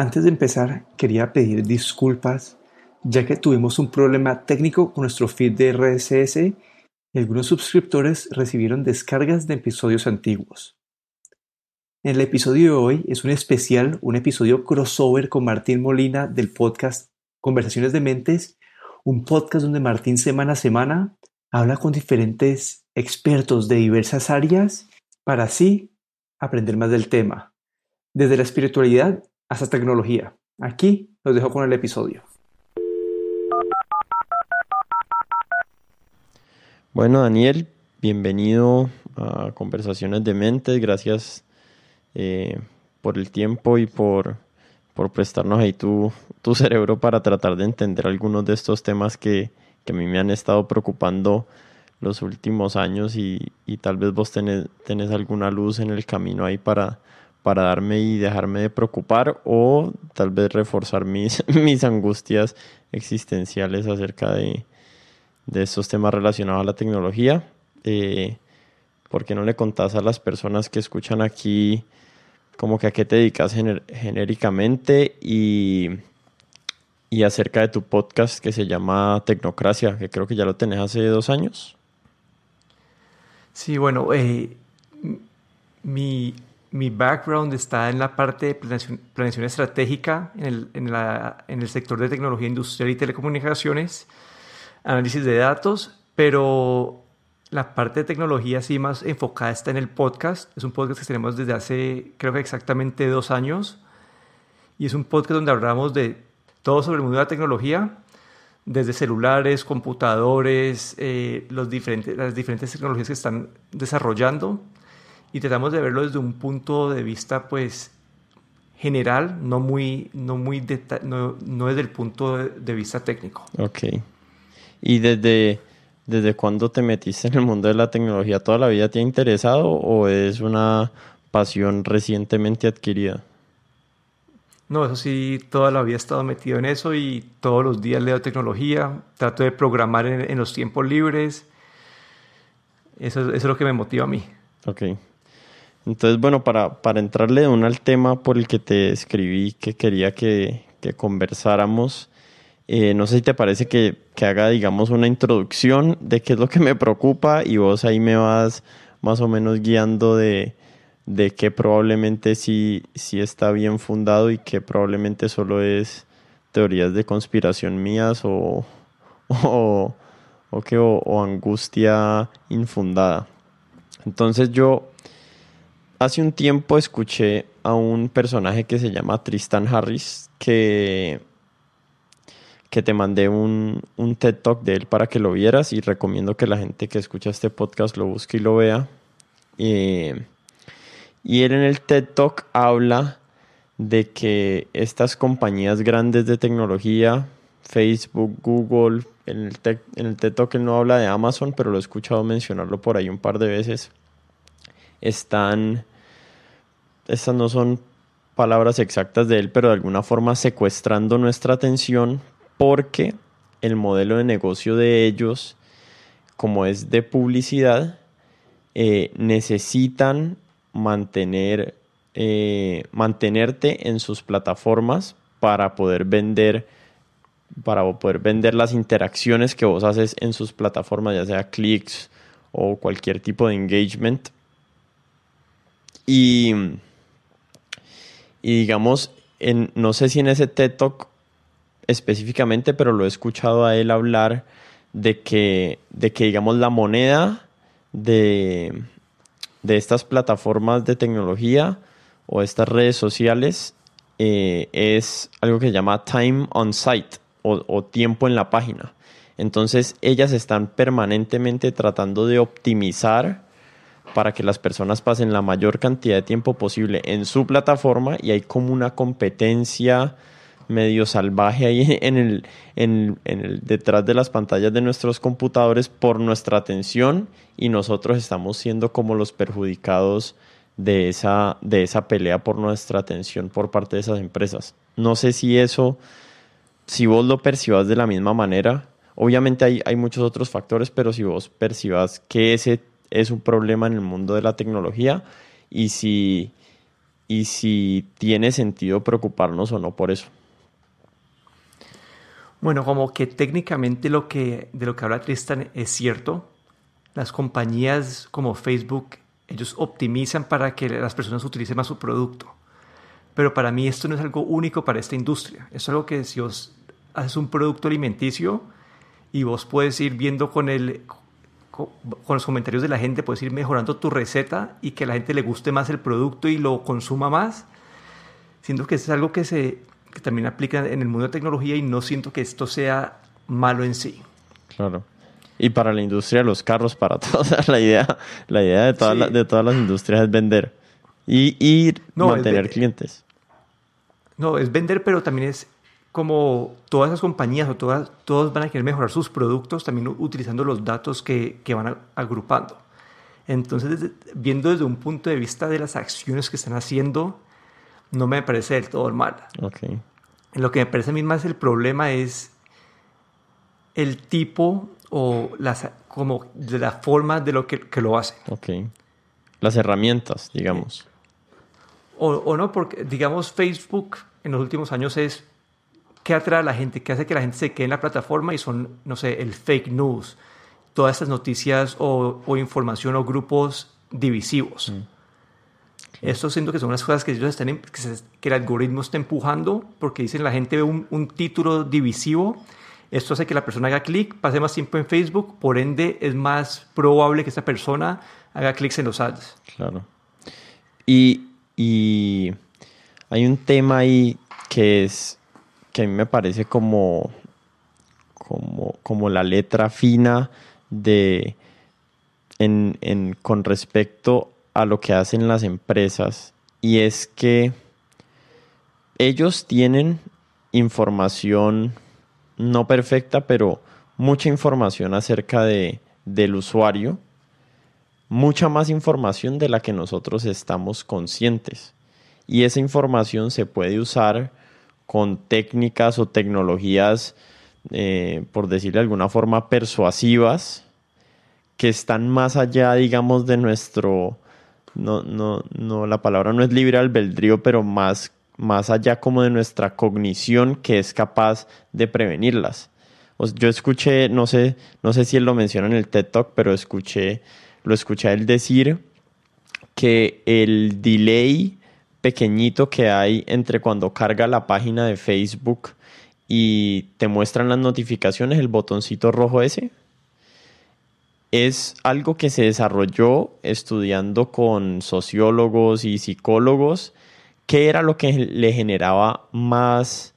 Antes de empezar, quería pedir disculpas, ya que tuvimos un problema técnico con nuestro feed de RSS y algunos suscriptores recibieron descargas de episodios antiguos. En el episodio de hoy es un especial, un episodio crossover con Martín Molina del podcast Conversaciones de Mentes, un podcast donde Martín semana a semana habla con diferentes expertos de diversas áreas para así aprender más del tema, desde la espiritualidad hasta tecnología. Aquí los dejo con el episodio. Bueno, Daniel, bienvenido a Conversaciones de Mentes. Gracias eh, por el tiempo y por, por prestarnos ahí tu, tu, cerebro para tratar de entender algunos de estos temas que, que, a mí me han estado preocupando los últimos años y, y tal vez vos tenés, tenés alguna luz en el camino ahí para, para darme y dejarme de preocupar o tal vez reforzar mis, mis angustias existenciales acerca de, de estos temas relacionados a la tecnología. Eh, ¿Por qué no le contás a las personas que escuchan aquí como que a qué te dedicas genéricamente y, y acerca de tu podcast que se llama Tecnocracia, que creo que ya lo tenés hace dos años? Sí, bueno, eh, mi mi background está en la parte de planeación, estratégica en el, en, la, en el, sector de tecnología industrial y telecomunicaciones, análisis de datos, pero la parte de tecnología sí más enfocada está en el podcast. Es un podcast que tenemos desde hace creo que exactamente dos años y es un podcast donde hablamos de todo sobre el mundo de la tecnología, desde celulares, computadores, eh, los diferentes, las diferentes tecnologías que están desarrollando y tratamos de verlo desde un punto de vista pues general, no muy, no muy no, no, desde el punto de, vista técnico. Ok. ¿Y desde, desde cuándo te metiste en el mundo de la tecnología? ¿Toda la vida te ha interesado o es una pasión recientemente adquirida? No, eso sí, toda la vida he estado metido en eso y todos los días leo tecnología, trato de programar en, los tiempos libres. Eso, eso, es lo que me motiva a mí. Ok. Entonces, bueno, para, para entrarle de uno al tema por el que te escribí, que quería que, que conversáramos, eh, no sé si te parece que, que, haga, digamos, una introducción de qué es lo que me preocupa y vos ahí me vas más o menos guiando de, de qué probablemente sí, sí está bien fundado y qué probablemente solo es teorías de conspiración mías o, o, o, que, o angustia infundada. Entonces yo Hace un tiempo escuché a un personaje que se llama Tristan Harris, que, que te mandé un, un, TED Talk de él para que lo vieras y recomiendo que la gente que escucha este podcast lo busque y lo vea. Y él en el TED Talk habla de que estas compañías grandes de tecnología, Facebook, Google, en el, en el TED Talk él no habla de Amazon, pero lo he escuchado mencionarlo por ahí un par de veces, están estas no son palabras exactas de él, pero de alguna forma secuestrando nuestra atención porque el modelo de negocio de ellos, como es de publicidad, eh, necesitan mantener, eh, mantenerte en sus plataformas para poder vender para poder vender las interacciones que vos haces en sus plataformas, ya sea clics o cualquier tipo de engagement. Y y digamos, en, no sé si en ese TED Talk específicamente, pero lo he escuchado a él hablar de que, de que digamos, la moneda de, de estas plataformas de tecnología o estas redes sociales eh, es algo que se llama time on site o, o tiempo en la página. Entonces ellas están permanentemente tratando de optimizar para que las personas pasen la mayor cantidad de tiempo posible en su plataforma y hay como una competencia medio salvaje ahí en el, en, el, detrás de las pantallas de nuestros computadores por nuestra atención y nosotros estamos siendo como los perjudicados de esa, de esa pelea por nuestra atención por parte de esas empresas. No sé si eso, si vos lo percibas de la misma manera, obviamente hay, hay muchos otros factores, pero si vos percibas que ese es un problema en el mundo de la tecnología y si, y si tiene sentido preocuparnos o no por eso. Bueno, como que técnicamente lo que, de lo que habla Tristan es cierto. Las compañías como Facebook, ellos optimizan para que las personas utilicen más su producto. Pero para mí esto no es algo único para esta industria. Es algo que si vos haces un producto alimenticio y vos puedes ir viendo con, el, con, los comentarios de la gente, puedes ir mejorando tu receta y que a la gente le guste más el producto y lo consuma más. Siento que es algo que se que también aplica en el mundo de tecnología y no siento que esto sea malo en sí. Claro. Y para la industria los carros, para todos, la idea, la idea de, todas de todas las industrias es vender y, y mantener clientes. No, es vender, pero también es como todas esas compañías o todas, todos van a querer mejorar sus productos también utilizando los datos que, que van agrupando. Entonces, viendo desde un punto de vista de las acciones que están haciendo, no me parece del todo mal. Okay. Lo que me parece a mí más el problema es el tipo o las, como de la forma de lo que, que lo hace. Ok. Las herramientas, digamos. O, o, no, porque digamos Facebook en los últimos años es qué atrae a la gente, qué hace que la gente se quede en la plataforma y son, no sé, el fake news, todas estas noticias o, o información o grupos divisivos. Mm. Esto siento que son unas cosas que ellos están, que, el algoritmo está empujando porque dicen la gente ve un, un título divisivo. Esto hace que la persona haga clic, pase más tiempo en Facebook, por ende es más probable que esta persona haga clics en los ads. Claro. Y, y hay un tema ahí que es que a mí me parece como, como, como la letra fina de en, en, con respecto a lo que hacen las empresas y es que ellos tienen información no perfecta, pero mucha información acerca de, del usuario, mucha más información de la que nosotros estamos conscientes. Y esa información se puede usar con técnicas o tecnologías, eh, por decirlo de alguna forma, persuasivas, que están más allá, digamos, de nuestro no, no, no, la palabra no es libre albedrío, pero más, más allá como de nuestra cognición que es capaz de prevenirlas. Yo escuché, no sé, no sé si él lo menciona en el TED Talk, pero escuché, lo escuché él decir que el delay pequeñito que hay entre cuando carga la página de Facebook y te muestran las notificaciones, el botoncito rojo ese, es algo que se desarrolló estudiando con sociólogos y psicólogos, qué era lo que le generaba más,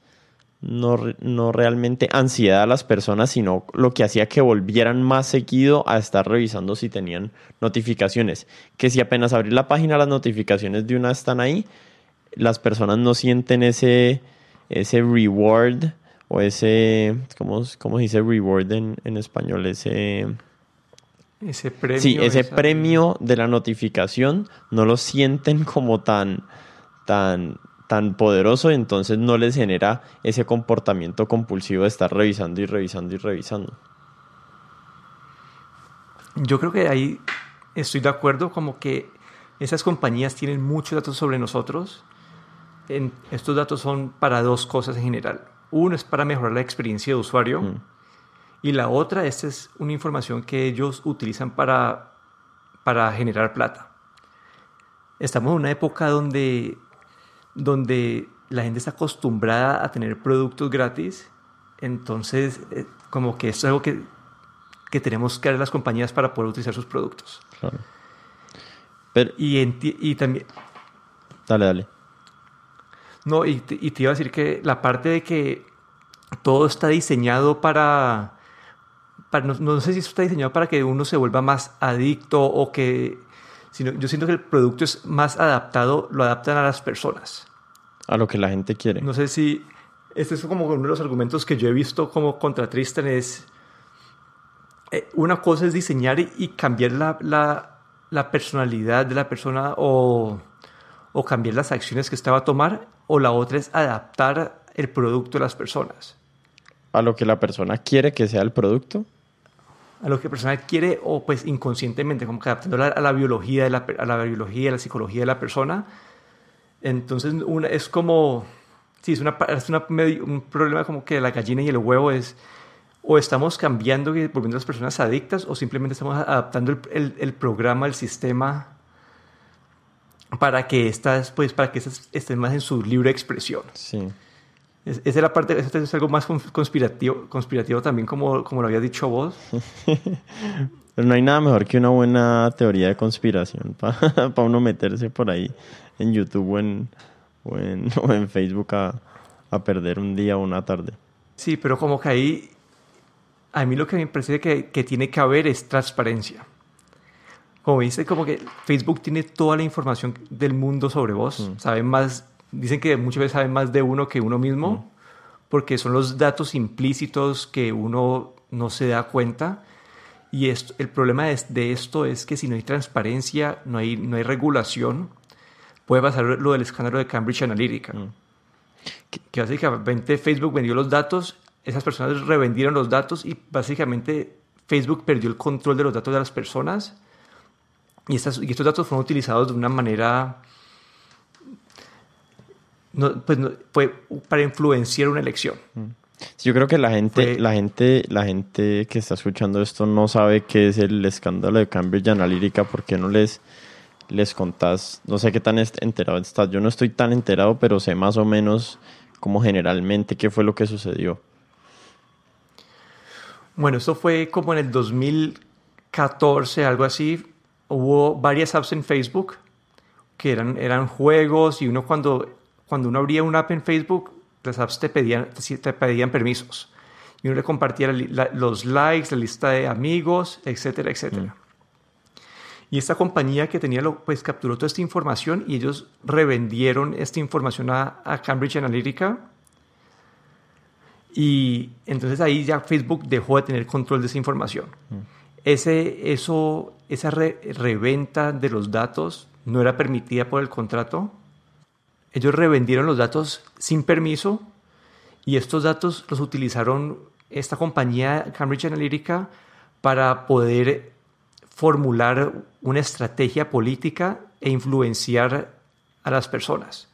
no, no, realmente ansiedad a las personas, sino lo que hacía que volvieran más seguido a estar revisando si tenían notificaciones. Que si apenas abrir la página las notificaciones de una están ahí, las personas no sienten ese, ese reward o ese, ¿cómo, cómo se dice reward en, en español? Ese ese premio. Sí, ese premio de la notificación no lo sienten como tan, tan, tan poderoso, entonces no les genera ese comportamiento compulsivo de estar revisando y revisando y revisando. Yo creo que ahí estoy de acuerdo, como que esas compañías tienen muchos datos sobre nosotros. En, estos datos son para dos cosas en general. Uno es para mejorar la experiencia de usuario. Mm. Y la otra, esta es una información que ellos utilizan para, para generar plata. Estamos en una época donde, donde la gente está acostumbrada a tener productos gratis, entonces eh, como que esto es algo que, que tenemos que a las compañías para poder utilizar sus productos. Claro. Pero, y, y también... Dale, dale. No, y y te iba a decir que la parte de que todo está diseñado para no, sé si eso está diseñado para que uno se vuelva más adicto o que... Sino, yo siento que el producto es más adaptado, lo adaptan a las personas. A lo que la gente quiere. No sé si... Este es como uno de los argumentos que yo he visto como contra Tristan es... Eh, una cosa es diseñar y, cambiar la, la, la, personalidad de la persona o, o cambiar las acciones que estaba a tomar, o la otra es adaptar el producto a las personas. A lo que la persona quiere que sea el producto a lo que la persona quiere o pues inconscientemente, como que adaptándola a la biología, de la, a la biología, a la psicología de la persona, Entonces, una, es como, sí, es, una, es un problema como que la gallina y el huevo es, o estamos cambiando y volviendo a las personas adictas, o simplemente estamos adaptando el, el, el programa, el sistema, para que estas, pues, para que estas estén más en su libre expresión. Sí. Esa es la parte, eso es algo más conspirativo, conspirativo también, como, como lo había dicho vos. Pero no hay nada mejor que una buena teoría de conspiración para uno meterse por ahí en YouTube o en, o en, o en Facebook a, a, perder un día o una tarde. Sí, pero como que ahí, a mí lo que me parece que, que tiene que haber es transparencia. Como dice, como que Facebook tiene toda la información del mundo sobre vos. Mm. Saben más, dicen que muchas veces saben más de uno que uno mismo, porque son los datos implícitos que uno no se da cuenta. Y esto, el problema de, de, esto es que si no hay transparencia, no hay, no hay regulación, puede pasar lo del escándalo de Cambridge Analytica. Que, que, básicamente Facebook vendió los datos, esas personas revendieron los datos y básicamente Facebook perdió el control de los datos de las personas. Y, estas, y estos datos fueron utilizados de una manera... No, pues no, fue para influenciar una elección. Mm yo creo que la gente, la gente, la gente que está escuchando esto no sabe qué es el escándalo de Cambridge Analytica, porque no les, les contás, no sé qué tan enterado estás. Yo no estoy tan enterado, pero sé más o menos como generalmente qué fue lo que sucedió. Bueno, esto fue como en el 2014, algo así. Hubo varias apps en Facebook que eran, eran juegos y uno cuando, cuando uno abría una app en Facebook las apps te pedían, te pedían permisos. Y uno le compartía los likes, la lista de amigos, etcétera, etcétera. Mm. Y esta compañía que tenía, lo, pues capturó toda esta información y ellos revendieron esta información a, Cambridge Analytica. Y entonces ahí ya Facebook dejó de tener control de esa información. Mm. Ese, eso, esa reventa de los datos no era permitida por el contrato ellos revendieron los datos sin permiso y estos datos los utilizaron esta compañía Cambridge Analytica para poder formular una estrategia política e influenciar a las personas.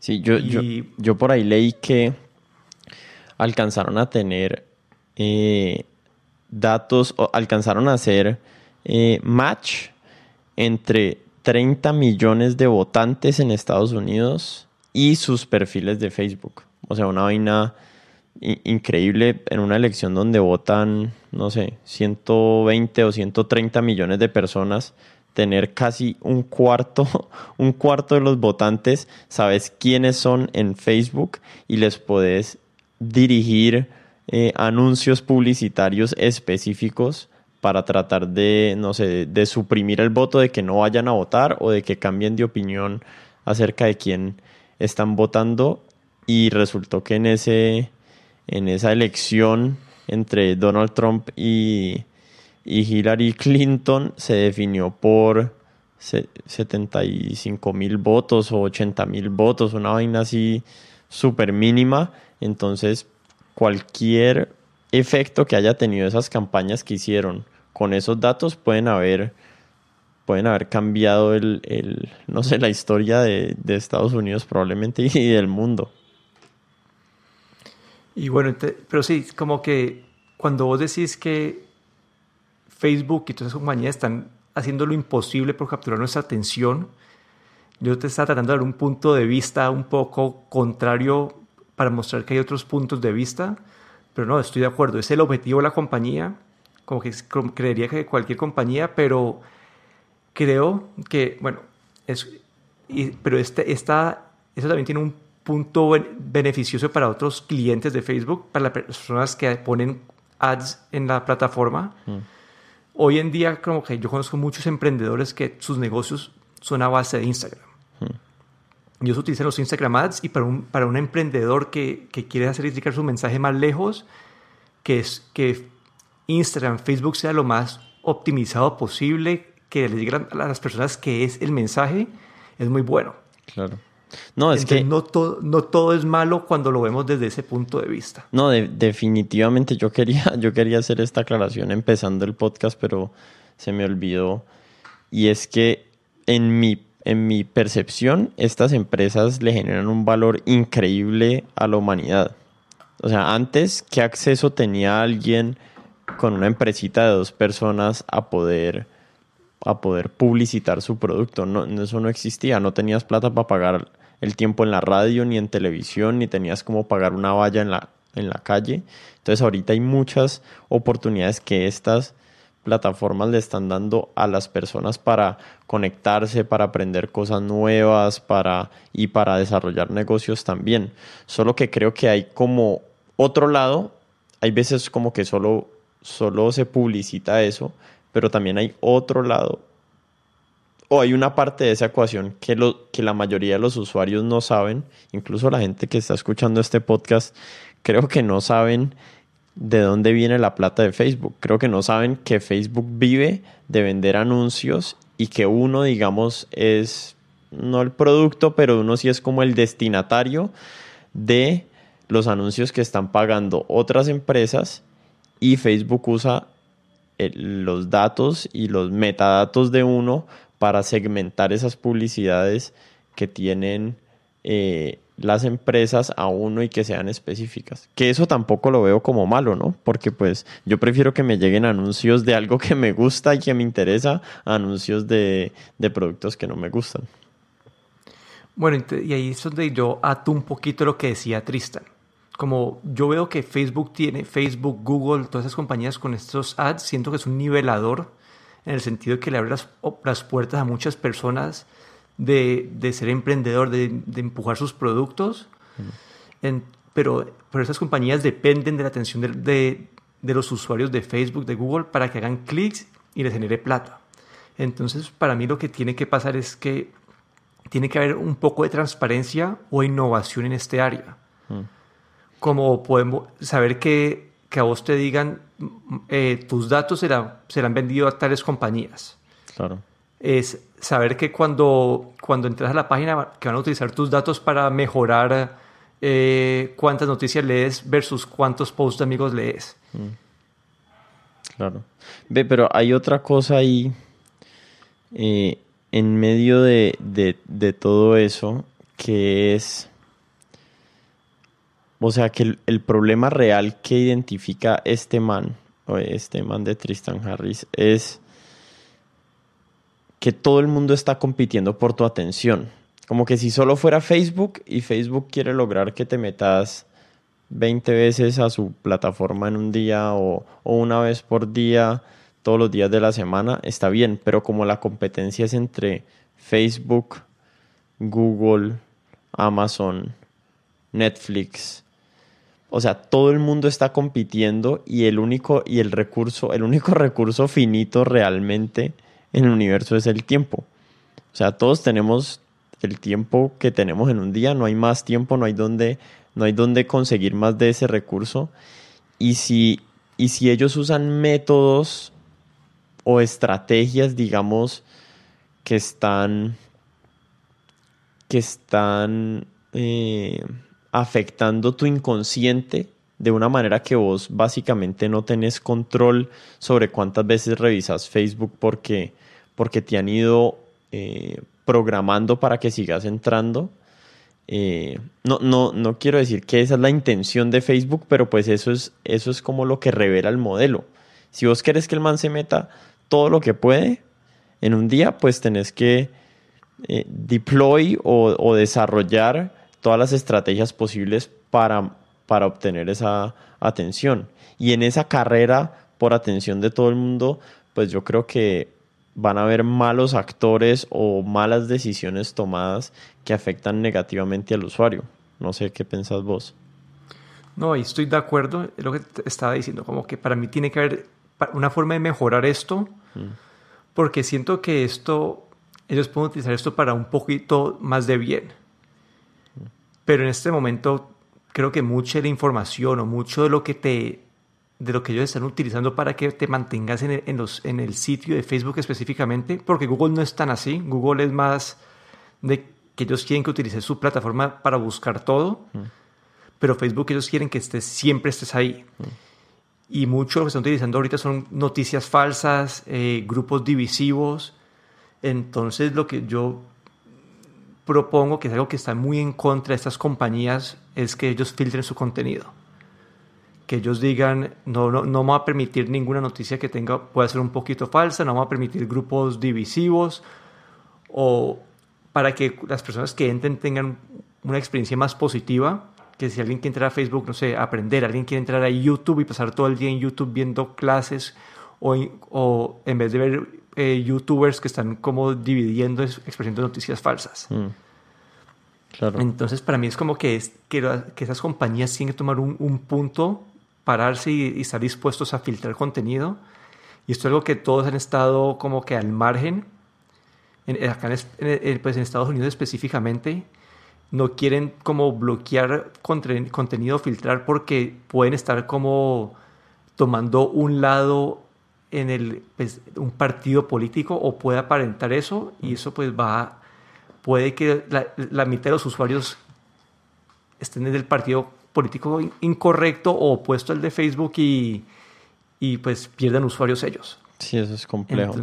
Sí, yo, yo, por ahí leí que alcanzaron a tener eh, datos, o alcanzaron a hacer eh, match entre 30 millones de votantes en Estados Unidos y sus perfiles de Facebook. O sea, una vaina increíble en una elección donde votan, no sé, 120 o 130 millones de personas, tener casi un cuarto, un cuarto de los votantes, sabes quiénes son en Facebook y les podés dirigir eh, anuncios publicitarios específicos para tratar de, no sé, de suprimir el voto, de que no vayan a votar o de que cambien de opinión acerca de quién están votando. Y resultó que en, ese, en esa elección entre Donald Trump y, y Hillary Clinton se definió por 75 mil votos o 80 mil votos, una vaina así súper mínima. Entonces, cualquier efecto que haya tenido esas campañas que hicieron. Con esos datos pueden haber pueden haber cambiado el, el no sé la historia de, de, Estados Unidos probablemente y del mundo. Y bueno pero sí como que cuando vos decís que Facebook y todas esas compañías están haciendo lo imposible por capturar nuestra atención yo te estaba tratando de dar un punto de vista un poco contrario para mostrar que hay otros puntos de vista pero no, estoy de acuerdo, es el objetivo de la compañía, como que creería que cualquier compañía, pero creo que, bueno, es, pero este, esta, eso también tiene un punto beneficioso para otros clientes de Facebook, para las personas que ponen ads en la plataforma. Mm. Hoy en día, como que yo conozco muchos emprendedores que sus negocios son a base de Instagram. Mm. Ellos utilizan los Instagram ads y para un, para un emprendedor que, que quiere hacer llegar su mensaje más lejos, que es que Instagram, Facebook sea lo más optimizado posible, que le llegue a las personas que es el mensaje, es muy bueno. Claro. No, es que... No todo, no todo es malo cuando lo vemos desde ese punto de vista. No, definitivamente yo quería, yo quería hacer esta aclaración empezando el podcast, pero se me olvidó. Y es que en mi en mi percepción, estas empresas le generan un valor increíble a la humanidad. O sea, antes, ¿qué acceso tenía alguien con una empresita de dos personas a poder, a poder publicitar su producto? No, eso no existía. No tenías plata para pagar el tiempo en la radio, ni en televisión, ni tenías como pagar una valla en la, en la calle. Entonces, ahorita hay muchas oportunidades que estas plataformas le están dando a las personas para conectarse, para aprender cosas nuevas, para y para desarrollar negocios también. Solo que creo que hay como otro lado, hay veces como que solo solo se publicita eso, pero también hay otro lado o hay una parte de esa ecuación que, lo, que la mayoría de los usuarios no saben, incluso la gente que está escuchando este podcast, creo que no saben de dónde viene la plata de Facebook. Creo que no saben que Facebook vive de vender anuncios y que uno, digamos, es no el producto, pero uno sí es como el destinatario de los anuncios que están pagando otras empresas y Facebook usa los datos y los metadatos de uno para segmentar esas publicidades que tienen eh, las empresas a uno y que sean específicas. Que eso tampoco lo veo como malo, ¿no? Porque pues yo prefiero que me lleguen anuncios de algo que me gusta y que me interesa anuncios de, productos que no me gustan. Bueno, y ahí es donde yo ato un poquito lo que decía Tristan. Como yo veo que Facebook tiene, Facebook, Google, todas esas compañías con estos ads, siento que es un nivelador en el sentido de que le abre las, las puertas a muchas personas de, ser emprendedor, de, empujar sus productos, pero, pero esas compañías dependen de la atención de, los usuarios de Facebook, de Google, para que hagan clics y les genere plata. Entonces, para mí lo que tiene que pasar es que tiene que haber un poco de transparencia o innovación en este área. Como podemos saber que, que, a vos te digan, eh, tus datos serán, serán vendidos a tales compañías. Claro es saber que cuando, cuando entras a la página que van a utilizar tus datos para mejorar eh, cuántas noticias lees versus cuántos posts de amigos lees. Mm. Claro. Ve, pero hay otra cosa ahí eh, en medio de, todo eso que es... O sea, que el, el, problema real que identifica este man, o este man de Tristan Harris, es que todo el mundo está compitiendo por tu atención. Como que si solo fuera Facebook y Facebook quiere lograr que te metas 20 veces a su plataforma en un día o, una vez por día, todos los días de la semana, está bien, pero como la competencia es entre Facebook, Google, Amazon, Netflix, o sea, todo el mundo está compitiendo y el único y el recurso, el único recurso finito realmente en el universo es el tiempo. O sea, todos tenemos el tiempo que tenemos en un día, no hay más tiempo, no hay donde, no hay donde conseguir más de ese recurso. Y si, y si ellos usan métodos o estrategias, digamos, que están, que están eh, afectando tu inconsciente de una manera que vos básicamente no tenés control sobre cuántas veces revisas Facebook porque porque te han ido eh, programando para que sigas entrando. Eh, no, no, no quiero decir que esa es la intención de Facebook, pero pues eso es, eso es como lo que revela el modelo. Si vos querés que el man se meta todo lo que puede en un día, pues tenés que eh, deploy o, desarrollar todas las estrategias posibles para, para obtener esa atención. Y en esa carrera por atención de todo el mundo, pues yo creo que van a haber malos actores o malas decisiones tomadas que afectan negativamente al usuario. No sé qué pensás vos. No, y estoy de acuerdo en lo que te estaba diciendo, como que para mí tiene que haber una forma de mejorar esto, mm. porque siento que esto, ellos pueden utilizar esto para un poquito más de bien. Mm. Pero en este momento creo que mucha de la información o mucho de lo que te de lo que ellos están utilizando para que te mantengas en el, en los, en el sitio de Facebook específicamente, porque Google no es tan así. Google es más de que ellos quieren que utilices su plataforma para buscar todo, mm. pero Facebook ellos quieren que estés, siempre estés ahí. Mm. Y mucho lo que están utilizando ahorita son noticias falsas, eh, grupos divisivos. Entonces lo que yo propongo, que es algo que está muy en contra de estas compañías, es que ellos filtren su contenido. Que ellos digan, no, no, no vamos a permitir ninguna noticia que tenga, pueda ser un poquito falsa, no vamos a permitir grupos divisivos, o para que las personas que entren tengan una experiencia más positiva, que si alguien quiere entrar a Facebook, no sé, aprender, alguien quiere entrar a YouTube y pasar todo el día en YouTube viendo clases, o, o en vez de ver eh, youtubers que están como dividiendo expresando noticias falsas. Mm. Claro. Entonces, para mí es como que, es, que, que esas compañías tienen que tomar un, un punto, pararse y, estar dispuestos a filtrar contenido. Y esto es algo que todos han estado como que al margen. En, acá en, pues en Estados Unidos específicamente, no quieren como bloquear contenido, filtrar porque pueden estar como tomando un lado en el, pues, un partido político o puede aparentar eso y eso pues va, puede que la, mitad de los usuarios estén en el partido político incorrecto o opuesto al de Facebook y, y pues pierdan usuarios ellos. Sí, eso es complejo.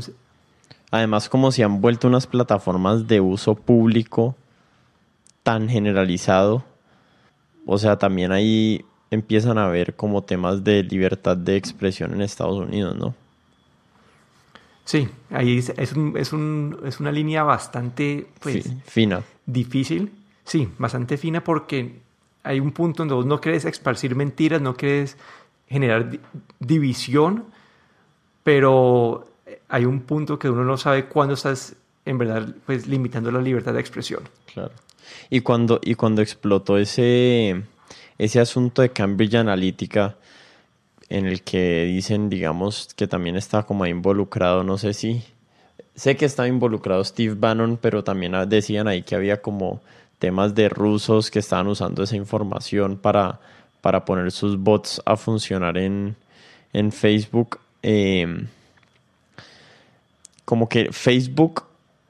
Además, como se han vuelto unas plataformas de uso público tan generalizado, o sea, también ahí empiezan a ver como temas de libertad de expresión en Estados Unidos, ¿no? Sí, ahí es, es, un, es, un, es una línea bastante pues, fina. Difícil, sí, bastante fina porque hay un punto donde vos no querés esparcir mentiras, no querés generar división, pero hay un punto que uno no sabe cuándo estás en verdad pues limitando la libertad de expresión. Claro. Y cuando, y cuando explotó ese, ese asunto de Cambridge Analytica, en el que dicen, digamos, que también está como involucrado, no sé si, sé que estaba involucrado Steve Bannon, pero también decían ahí que había como temas de rusos que estaban usando esa información para, para poner sus bots a funcionar en, en Facebook. Em, como que Facebook,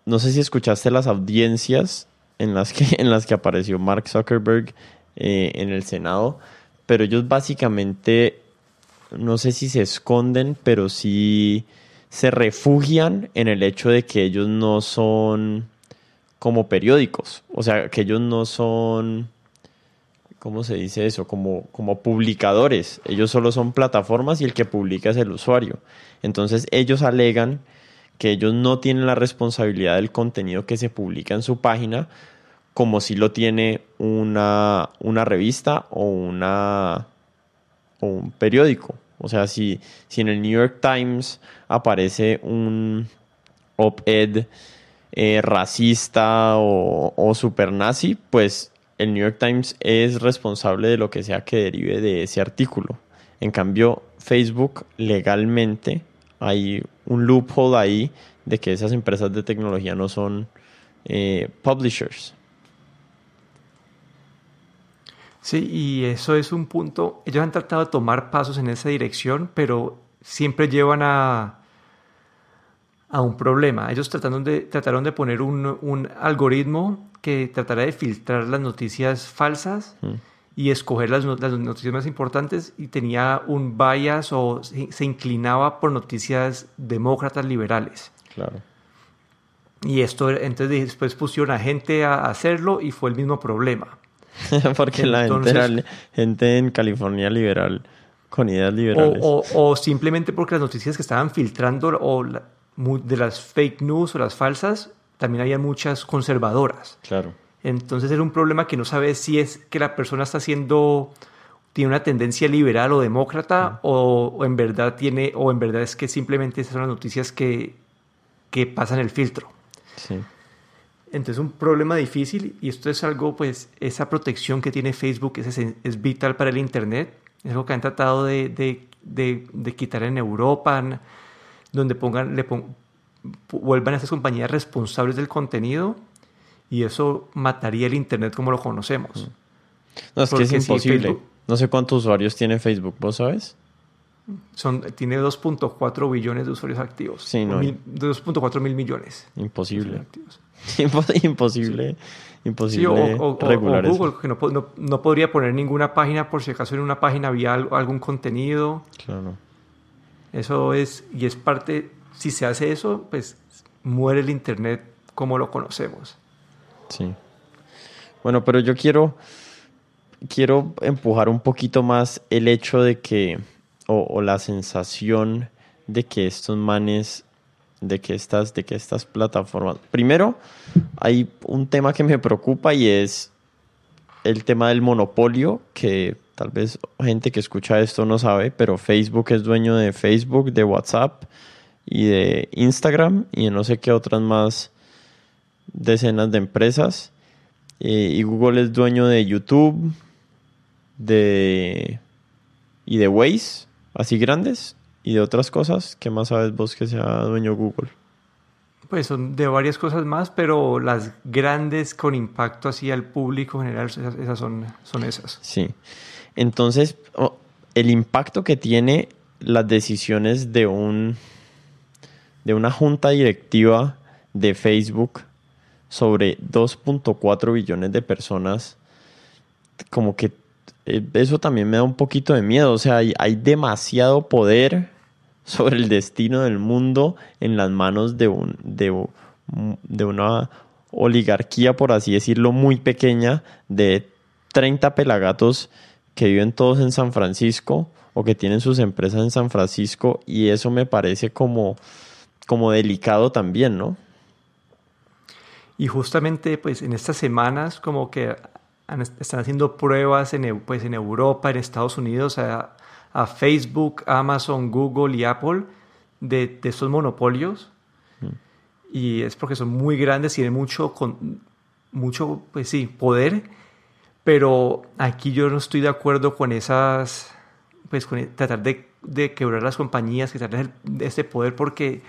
no sé si escuchaste las audiencias en las que, en las que apareció Mark Zuckerberg eh, en el Senado, pero ellos básicamente no sé si se esconden, pero sí se refugian en el hecho de que ellos no son como periódicos, o sea, que ellos no son, ¿cómo se dice eso? Como, como publicadores, ellos solo son plataformas y el que publica es el usuario. Entonces ellos alegan que ellos no tienen la responsabilidad del contenido que se publica en su página, como si lo tiene una, una revista o una un periódico. O sea, si, si en el New York Times aparece un op-ed eh, racista o, o super nazi, pues el New York Times es responsable de lo que sea que derive de ese artículo. En cambio, Facebook legalmente hay un loophole ahí de que esas empresas de tecnología no son eh, publishers. Sí, y eso es un punto, ellos han tratado de tomar pasos en esa dirección, pero siempre llevan a, a un problema. Ellos trataron de, trataron de poner un, algoritmo que tratara de filtrar las noticias falsas mm. y escoger las, las, noticias más importantes y tenía un bias o se, inclinaba por noticias demócratas liberales. Claro. Y esto, entonces después pusieron a gente a hacerlo y fue el mismo problema. Porque la gente gente en California liberal, con ideas liberales. O, simplemente porque las noticias que estaban filtrando o de las fake news o las falsas, también había muchas conservadoras. Claro. Entonces era un problema que no sabes si es que la persona está haciendo tiene una tendencia liberal o demócrata o, en verdad tiene o en verdad es que simplemente esas son las noticias que, que pasan el filtro. Sí. Entonces un problema difícil y esto es algo, pues, esa protección que tiene Facebook es, es vital para el Internet. Es algo que han tratado de, de, de, quitar en Europa, donde pongan, le vuelvan a esas compañías responsables del contenido y eso mataría el Internet como lo conocemos. No, es que es imposible. no sé cuántos usuarios tiene Facebook, ¿vos sabes? Son, tiene 2.4 billones de usuarios activos. Sí, no. 2.4 mil millones. Imposible. imposible, imposible o, Google, que no, no, podría poner ninguna página por si acaso en una página había algún contenido. Claro. Eso es, y es parte, si se hace eso, pues muere el Internet como lo conocemos. Sí. Bueno, pero yo quiero, quiero empujar un poquito más el hecho de que, o, la sensación de que estos manes, de que estas, de que estas plataformas. Primero, hay un tema que me preocupa y es el tema del monopolio, que tal vez gente que escucha esto no sabe, pero Facebook es dueño de Facebook, de WhatsApp y de Instagram y de no sé qué otras más decenas de empresas. Eh, y Google es dueño de YouTube de, y de Waze, así grandes, y de otras cosas. ¿Qué más sabes vos que sea dueño Google? Pues son de varias cosas más, pero las grandes con impacto así al público general, esas, son, son esas. Sí. Entonces, el impacto que tiene las decisiones de un de una junta directiva de Facebook sobre 2.4 billones de personas, como que eh, eso también me da un poquito de miedo. O sea, hay, demasiado poder sobre el destino del mundo en las manos de, un, de, de una oligarquía, por así decirlo, muy pequeña de 30 pelagatos que viven todos en San Francisco o que tienen sus empresas en San Francisco y eso me parece como, como delicado también, ¿no? Y justamente pues en estas semanas como que están haciendo pruebas en, pues, en Europa, en Estados Unidos, a, Facebook, Amazon, Google y Apple de, de estos monopolios. Mm. Y es porque son muy grandes, tienen mucho, con, mucho pues sí, poder. Pero aquí yo no estoy de acuerdo con esas, pues con tratar de, de quebrar las compañías, que tratar de ese poder, porque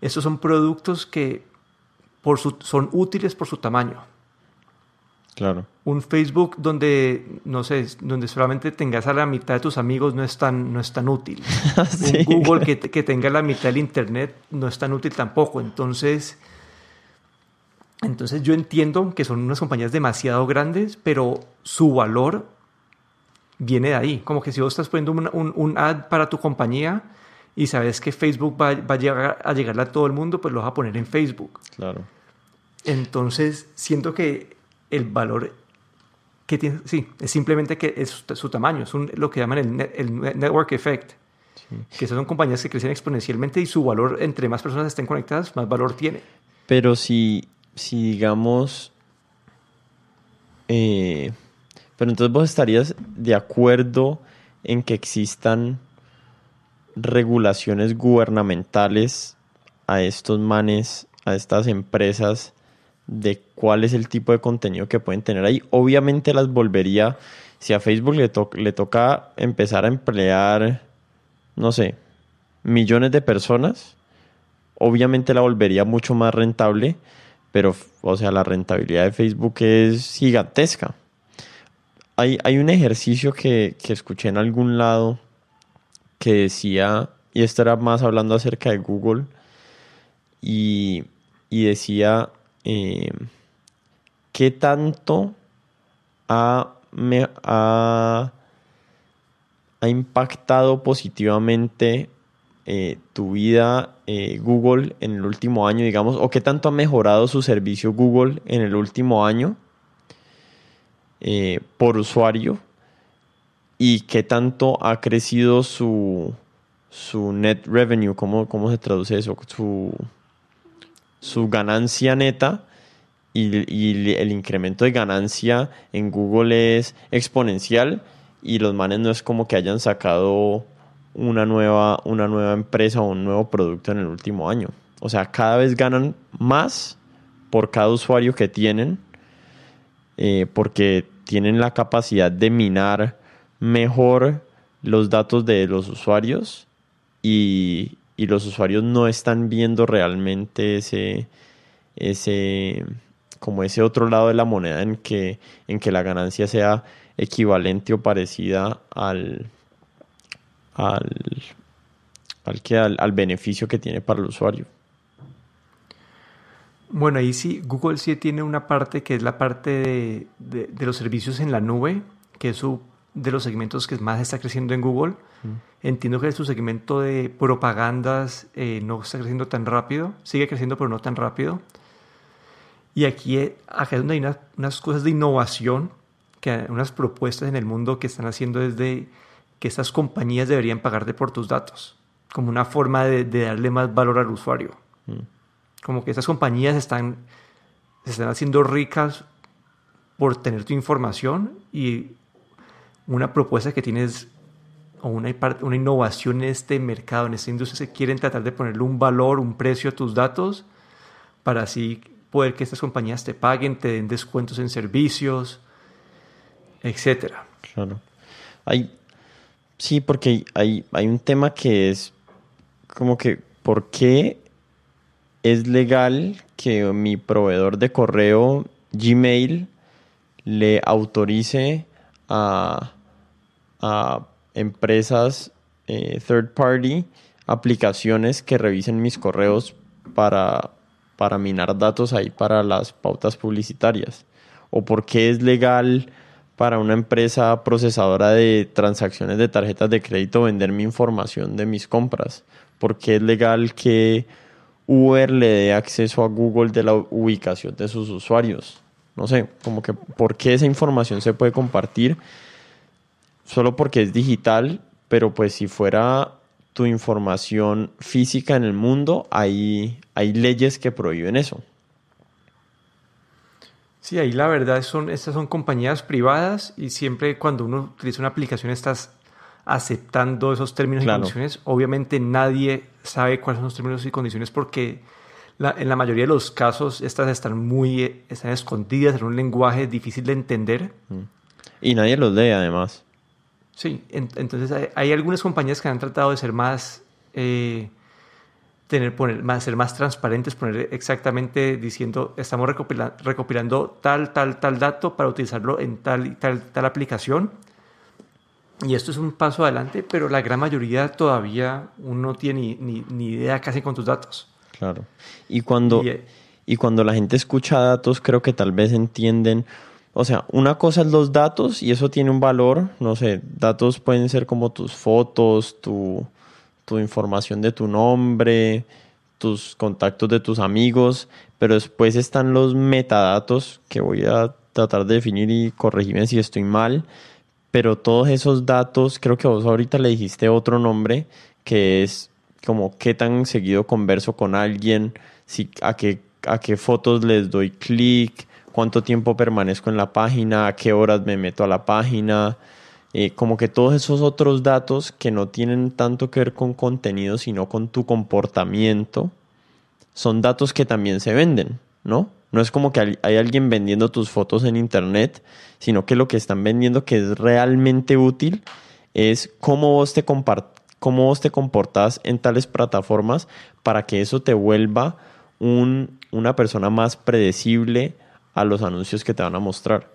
estos son productos que por su, son útiles por su tamaño. Claro. Un Facebook donde, no sé, donde solamente tengas a la mitad de tus amigos no es tan, no es tan útil. Un Google que, que, tenga la mitad del Internet no es tan útil tampoco. Entonces, entonces yo entiendo que son unas compañías demasiado grandes, pero su valor viene de ahí. Como que si vos estás poniendo un, un, un ad para tu compañía, y sabes que Facebook va, va, a, llegar, a llegarle a todo el mundo, pues lo vas a poner en Facebook. Claro. Entonces, siento que el valor que tiene, sí, es simplemente que es su, tamaño, es lo que llaman el, el network effect. Que son compañías que crecen exponencialmente y su valor, entre más personas estén conectadas, más valor tiene. Pero si, si digamos, eh, pero entonces vos estarías de acuerdo en que existan regulaciones gubernamentales a estos manes, a estas empresas, de cuál es el tipo de contenido que pueden tener ahí. Obviamente las volvería, si a Facebook le, le toca empezar a emplear, no sé, millones de personas, obviamente la volvería mucho más rentable, pero, o sea, la rentabilidad de Facebook es gigantesca. Hay, hay un ejercicio que, que escuché en algún lado que decía, y esto era más hablando acerca de Google, y, decía eh, qué tanto ha, me, ha, impactado positivamente eh, tu vida eh, Google en el último año, digamos, o qué tanto ha mejorado su servicio Google en el último año por usuario y qué tanto ha crecido su, su net revenue, ¿cómo, cómo se traduce eso? Su, su ganancia neta y, y, el incremento de ganancia en Google es exponencial y los manes no es como que hayan sacado una nueva, una nueva empresa o un nuevo producto en el último año. O sea, cada vez ganan más por cada usuario que tienen eh, porque tienen la capacidad de minar mejor los datos de los usuarios y, los usuarios no están viendo realmente ese, ese, como ese otro lado de la moneda en que, en que la ganancia sea equivalente o parecida al, al, al, que, al, beneficio que tiene para el usuario. Bueno, ahí sí, Google sí tiene una parte que es la parte de, de los servicios en la nube, que es su de los segmentos que más está creciendo en Google. Entiendo que su segmento de propagandas eh, no está creciendo tan rápido, sigue creciendo pero no tan rápido. Y aquí, eh, acá es donde hay unas cosas de innovación, que unas propuestas en el mundo que están haciendo desde que estas compañías deberían pagarte por tus datos, como una forma de, darle más valor al usuario. Mm. Como que estas compañías están, se están haciendo ricas por tener tu información y una propuesta que tienes o una, una innovación en este mercado, en esta industria, se quieren tratar de ponerle un valor, un precio a tus datos para así poder que estas compañías te paguen, te den descuentos en servicios, etcétera. Claro. Hay, sí, porque hay, hay un tema que es como que, ¿por qué es legal que mi proveedor de correo Gmail le autorice a, empresas eh, third party aplicaciones que revisen mis correos para, para minar datos ahí para las pautas publicitarias? ¿O por qué es legal para una empresa procesadora de transacciones de tarjetas de crédito vender mi información de mis compras? ¿Por qué es legal que Uber le dé acceso a Google de la ubicación de sus usuarios? No sé, como que por qué esa información se puede compartir solo porque es digital, pero pues si fuera tu información física en el mundo, hay, hay leyes que prohíben eso. Sí, ahí la verdad son, estas son compañías privadas y siempre cuando uno utiliza una aplicación estás aceptando esos términos y condiciones. Obviamente nadie sabe cuáles son los términos y condiciones porque en la mayoría de los casos estas están muy están escondidas en un lenguaje difícil de entender. Mm. Y nadie los lee además. Sí, entonces hay, algunas compañías que han tratado de ser más, eh, tener, poner, más, ser más transparentes, poner exactamente diciendo, estamos recopilando tal, tal, tal dato para utilizarlo en tal y tal, tal aplicación. Y esto es un paso adelante, pero la gran mayoría todavía uno no tiene ni, ni, idea casi con tus datos. Claro. Y cuando, eh, y cuando la gente escucha datos, creo que tal vez entienden o sea, una cosa es los datos y eso tiene un valor, no sé, datos pueden ser como tus fotos, tu, información de tu nombre, tus contactos de tus amigos, pero después están los metadatos que voy a tratar de definir y corregirme si estoy mal, pero todos esos datos, creo que vos ahorita le dijiste otro nombre, que es como qué tan seguido converso con alguien, si, a, qué, a qué fotos les doy clic, cuánto tiempo permanezco en la página, a qué horas me meto a la página, eh, como que todos esos otros datos que no tienen tanto que ver con contenido, sino con tu comportamiento, son datos que también se venden, ¿no? No es como que hay alguien vendiendo tus fotos en internet, sino que lo que están vendiendo que es realmente útil es cómo vos te, cómo vos te comportas en tales plataformas para que eso te vuelva un, una persona más predecible, a los anuncios que te van a mostrar.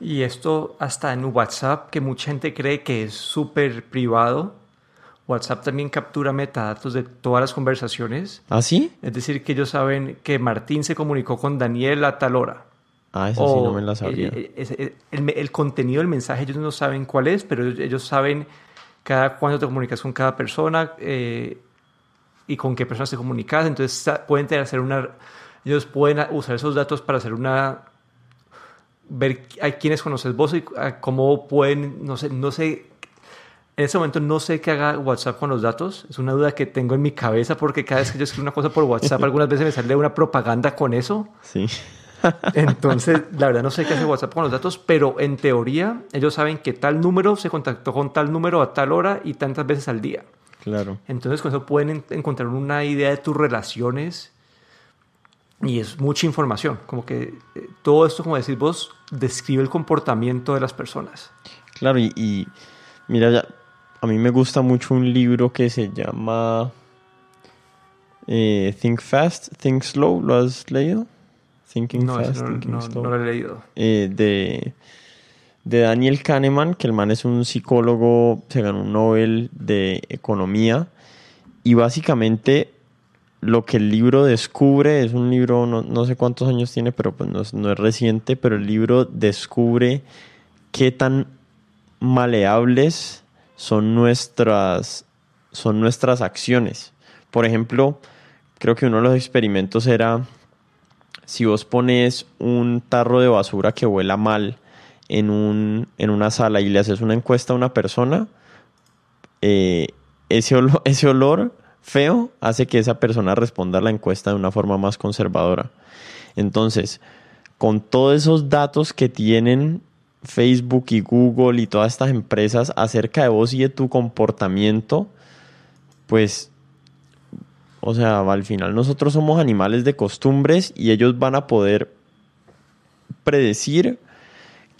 Y esto hasta en WhatsApp, que mucha gente cree que es súper privado. WhatsApp también captura metadatos de todas las conversaciones. ¿Ah, sí? Es decir, que ellos saben que Martín se comunicó con Daniel a tal hora. Ah, eso sí no me la sabía. Eh, eh, el, contenido del mensaje ellos no saben cuál es, pero ellos, saben cada cuándo te comunicas con cada persona eh, y con qué personas te comunicas. Entonces pueden hacer una ellos pueden usar esos datos para hacer una ver a quiénes conoces vos y cómo pueden, no sé, no sé, en ese momento no sé qué haga WhatsApp con los datos, es una duda que tengo en mi cabeza porque cada vez que yo escribo una cosa por WhatsApp, algunas veces me sale una propaganda con eso. Sí. Entonces, la verdad no sé qué hace WhatsApp con los datos, pero en teoría ellos saben que tal número se contactó con tal número a tal hora y tantas veces al día. Claro. Entonces, con eso pueden encontrar una idea de tus relaciones y es mucha información, como que eh, todo esto, como decís vos, describe el comportamiento de las personas. Claro, y, mira, ya, a mí me gusta mucho un libro que se llama eh, Think Fast, Think Slow, ¿lo has leído? Thinking Fast, Thinking Slow. No lo he leído. Eh, de, de Daniel Kahneman, que el man es un psicólogo, se ganó un Nobel de Economía, y básicamente lo que el libro descubre, es un libro, no, sé cuántos años tiene, pero pues no, es reciente, pero el libro descubre qué tan maleables son nuestras, son nuestras acciones. Por ejemplo, creo que uno de los experimentos era si vos pones un tarro de basura que huela mal en, un, en una sala y le haces una encuesta a una persona, eh, ese, olor, ese olor feo hace que esa persona responda a la encuesta de una forma más conservadora. Entonces, con todos esos datos que tienen Facebook y Google y todas estas empresas acerca de vos y de tu comportamiento, pues, o sea, al final nosotros somos animales de costumbres y ellos van a poder predecir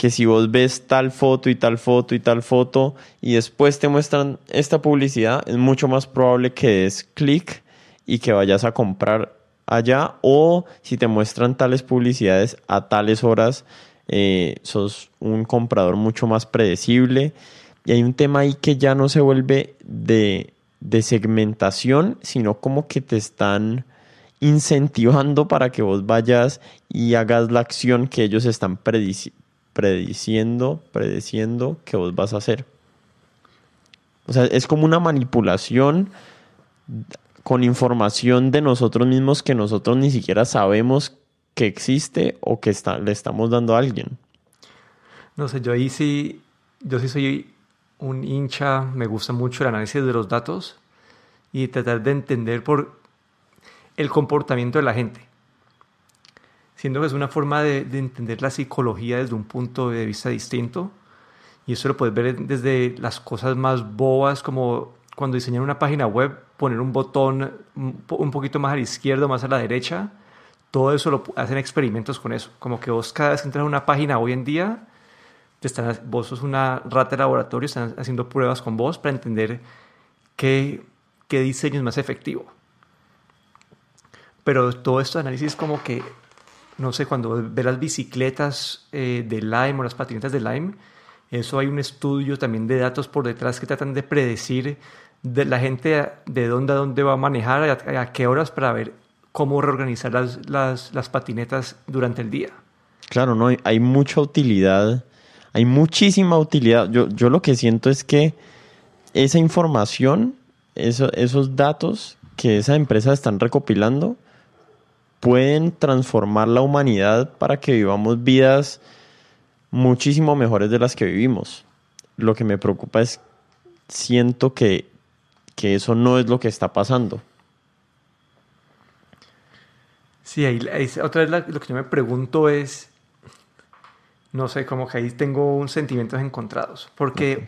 que si vos ves tal foto y tal foto y tal foto y después te muestran esta publicidad, es mucho más probable que des clic y que vayas a comprar allá o si te muestran tales publicidades a tales horas, eh, sos un comprador mucho más predecible. Y hay un tema ahí que ya no se vuelve de, de segmentación, sino como que te están incentivando para que vos vayas y hagas la acción que ellos están prediciendo, predeciendo que vos vas a hacer. O sea, es como una manipulación con información de nosotros mismos que nosotros ni siquiera sabemos que existe o que está, le estamos dando a alguien. No sé, yo ahí sí, yo sí soy un hincha, me gusta mucho el análisis de los datos y tratar de entender por el comportamiento de la gente. Siendo que es una forma de, de entender la psicología desde un punto de vista distinto. Y eso lo puedes ver desde las cosas más bobas como cuando diseñan una página web, poner un botón un poquito más a la izquierda más a la derecha, todo eso lo hacen experimentos con eso. Como que vos cada vez que entras a una página hoy en día, te están, vos sos una rata de laboratorio, están haciendo pruebas con vos para entender qué, qué diseño es más efectivo. Pero todo esto de análisis como que, no sé, cuando ves las bicicletas eh, de Lime o las patinetas de Lime, eso hay un estudio también de datos por detrás que tratan de predecir de la gente de dónde a dónde va a manejar, a, a qué horas para ver cómo reorganizar las, las, patinetas durante el día. Claro, no hay mucha utilidad, hay muchísima utilidad. Yo, yo lo que siento es que esa información, eso, esos datos que esas empresas están recopilando, pueden transformar la humanidad para que vivamos vidas muchísimo mejores de las que vivimos. Lo que me preocupa es, siento que que eso no es lo que está pasando. Sí, ahí, otra vez lo que yo me pregunto es, no sé, como que ahí tengo un sentimientos encontrados, porque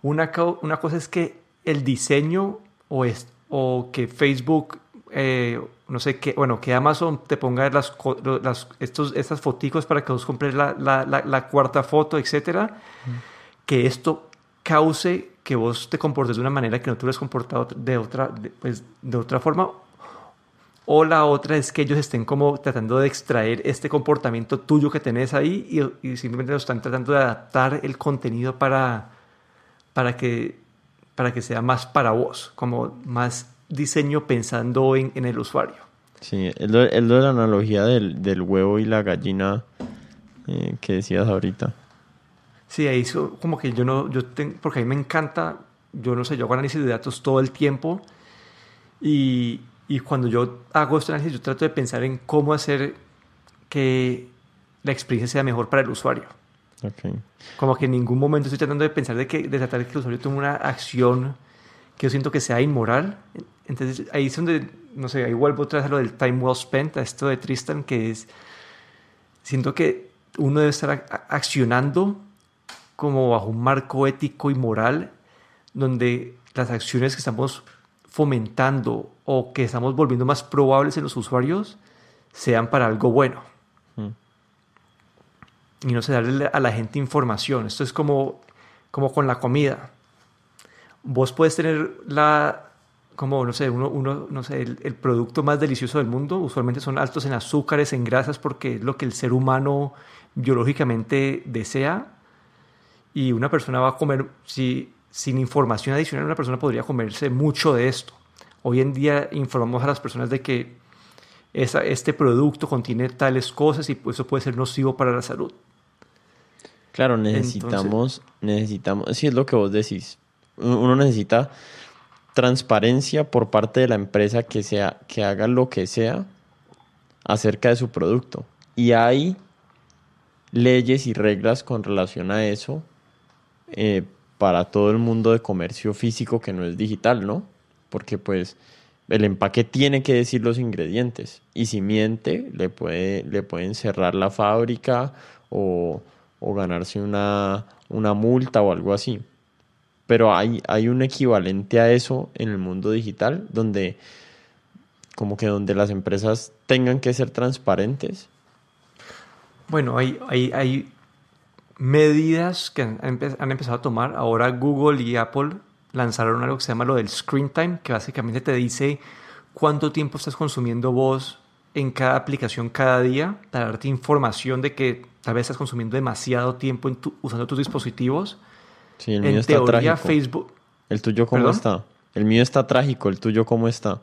una, una cosa es que el diseño o, es, o que Facebook, eh, no sé qué, bueno, que Amazon te ponga las, las estos, estas foticos para que vos compres la, la, la, cuarta foto, etcétera, que esto cause que vos te comportes de una manera que no te hubieras comportado de otra, pues, de otra forma. O la otra es que ellos estén como tratando de extraer este comportamiento tuyo que tenés ahí y, simplemente lo están tratando de adaptar el contenido para, para, que, para que sea más para vos, como más diseño pensando en, en el usuario. Sí, es lo, de la analogía del, del, huevo y la gallina eh, que decías ahorita. Sí, ahí como que yo no, yo tengo, porque a mí me encanta, yo no sé, yo hago análisis de datos todo el tiempo y, y cuando yo hago este análisis yo trato de pensar en cómo hacer que la experiencia sea mejor para el usuario. Okay. Como que en ningún momento estoy tratando de pensar de, que, de tratar de que el usuario tome una acción que yo siento que sea inmoral. Entonces ahí es donde, no sé, ahí vuelvo otra vez a lo del time well spent, a esto de Tristan, que es, siento que uno debe estar accionando como bajo un marco ético y moral donde las acciones que estamos fomentando o que estamos volviendo más probables en los usuarios sean para algo bueno. Mm. Y no se darle a la gente información. Esto es como, como con la comida. Vos puedes tener la, como, no sé, uno, uno no sé, el, el, producto más delicioso del mundo. Usualmente son altos en azúcares, en grasas, porque es lo que el ser humano biológicamente desea y una persona va a comer, si, sin información adicional, una persona podría comerse mucho de esto. Hoy en día informamos a las personas de que esa, este producto contiene tales cosas y eso puede ser nocivo para la salud. Claro, necesitamos, necesitamos, sí es lo que vos decís, uno necesita transparencia por parte de la empresa que, sea, que haga lo que sea acerca de su producto. Y hay leyes y reglas con relación a eso eh, para todo el mundo de comercio físico que no es digital, ¿no? Porque pues el empaque tiene que decir los ingredientes y si miente le, puede, le pueden cerrar la fábrica o, o ganarse una, una, multa o algo así. Pero hay, hay un equivalente a eso en el mundo digital donde como que donde las empresas tengan que ser transparentes. Bueno, hay, hay, hay medidas que han, empezado a tomar. Ahora Google y Apple lanzaron algo que se llama lo del screen time, que básicamente te dice cuánto tiempo estás consumiendo vos en cada aplicación cada día, para darte información de que tal vez estás consumiendo demasiado tiempo usando tus dispositivos. Sí, el mío en está teoría, trágico. Facebook. ¿El tuyo cómo está? El mío está trágico, ¿el tuyo cómo está?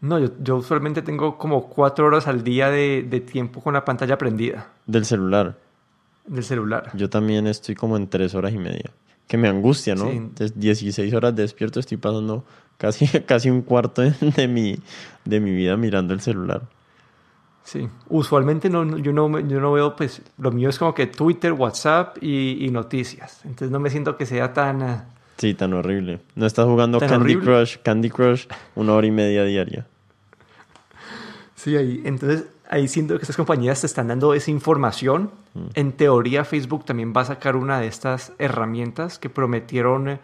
No, yo, yo usualmente tengo como cuatro horas al día de, de tiempo con la pantalla prendida. ¿Del celular? Del celular. Yo también estoy como en tres horas y media. Que me angustia, ¿no? Sí. 16 horas despierto, estoy pasando casi, casi un cuarto de mi, de mi vida mirando el celular. Sí, usualmente no, yo, no, yo no veo, pues lo mío es como que Twitter, WhatsApp y, y noticias. Entonces no me siento que sea tan... Uh, sí, tan horrible. No estás jugando Candy Crush, Candy Crush una hora y media diaria. Sí, ahí, entonces ahí siento que estas compañías te están dando esa información. Mm. En teoría Facebook también va a sacar una de estas herramientas que prometieron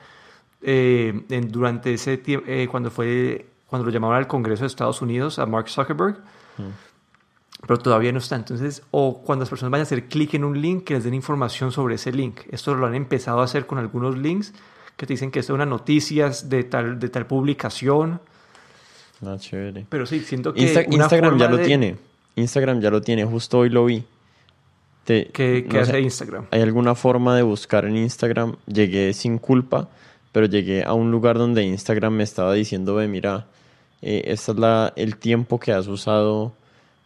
eh, en, durante ese tiempo, eh, cuando fue, cuando lo llamaron al Congreso de Estados Unidos, a Mark Zuckerberg. Mm pero todavía no está. Entonces, o cuando las personas vayan a hacer clic en un link, que les den información sobre ese link. Esto lo han empezado a hacer con algunos links que te dicen que esto es una noticias de tal, de tal publicación. Ah, chévere. Pero sí, siento que. Instagram ya lo tiene. Instagram ya lo tiene, justo hoy lo vi. ¿Qué, hace Instagram? ¿Hay alguna forma de buscar en Instagram? Llegué sin culpa, pero llegué a un lugar donde Instagram me estaba diciendo, ve, mira, eh, este es la, el tiempo que has usado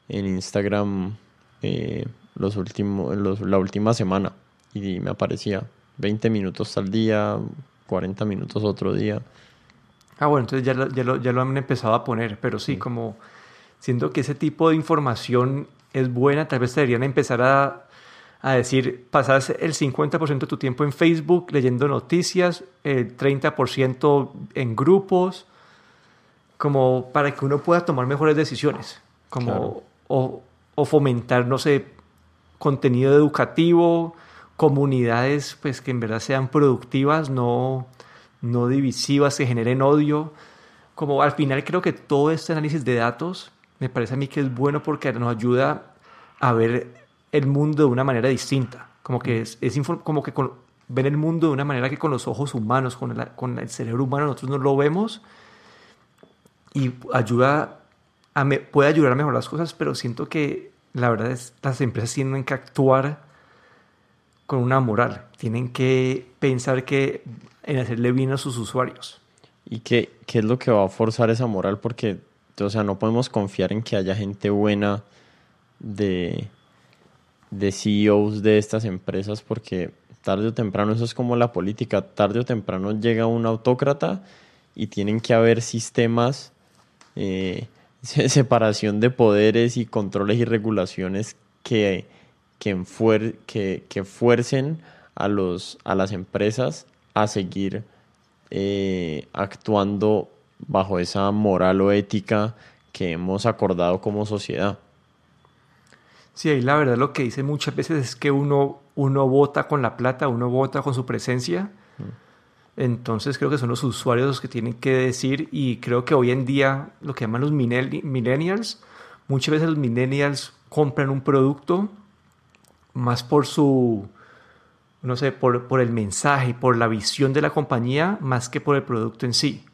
en Instagram eh, los últimos, los, la última semana y me aparecía 20 minutos al día, 40 minutos otro día. Ah, bueno, entonces ya lo, ya lo, ya lo han empezado a poner, pero sí, como siento que ese tipo de información es buena, tal vez deberían empezar a, a decir, pasas el 50% de tu tiempo en Facebook leyendo noticias, el 30% en grupos, como para que uno pueda tomar mejores decisiones. Como o, fomentar, no sé, contenido educativo, comunidades pues que en verdad sean productivas, no, no divisivas, que generen odio. Como al final creo que todo este análisis de datos me parece a mí que es bueno porque nos ayuda a ver el mundo de una manera distinta. Como que es, es como que ver el mundo de una manera que con los ojos humanos, con el, con el cerebro humano nosotros no lo vemos y ayuda puede ayudar a mejorar las cosas, pero siento que la verdad es las empresas tienen que actuar con una moral, tienen que pensar que en hacerle bien a sus usuarios. ¿Y qué, qué es lo que va a forzar esa moral? Porque, o sea, no podemos confiar en que haya gente buena de, de CEOs de estas empresas porque tarde o temprano, eso es como la política, tarde o temprano llega un autócrata y tienen que haber sistemas eh, separación de poderes y controles y regulaciones que, que, que, fuercen a, los, a las empresas a seguir eh, actuando bajo esa moral o ética que hemos acordado como sociedad. Sí, ahí la verdad lo que dice muchas veces es que uno, uno vota con la plata, uno vota con su presencia. Entonces creo que son los usuarios los que tienen que decir y creo que hoy en día lo que llaman los millennials, muchas veces los millennials compran un producto más por su, no sé, por, por el mensaje, por la visión de la compañía, más que por el producto en sí.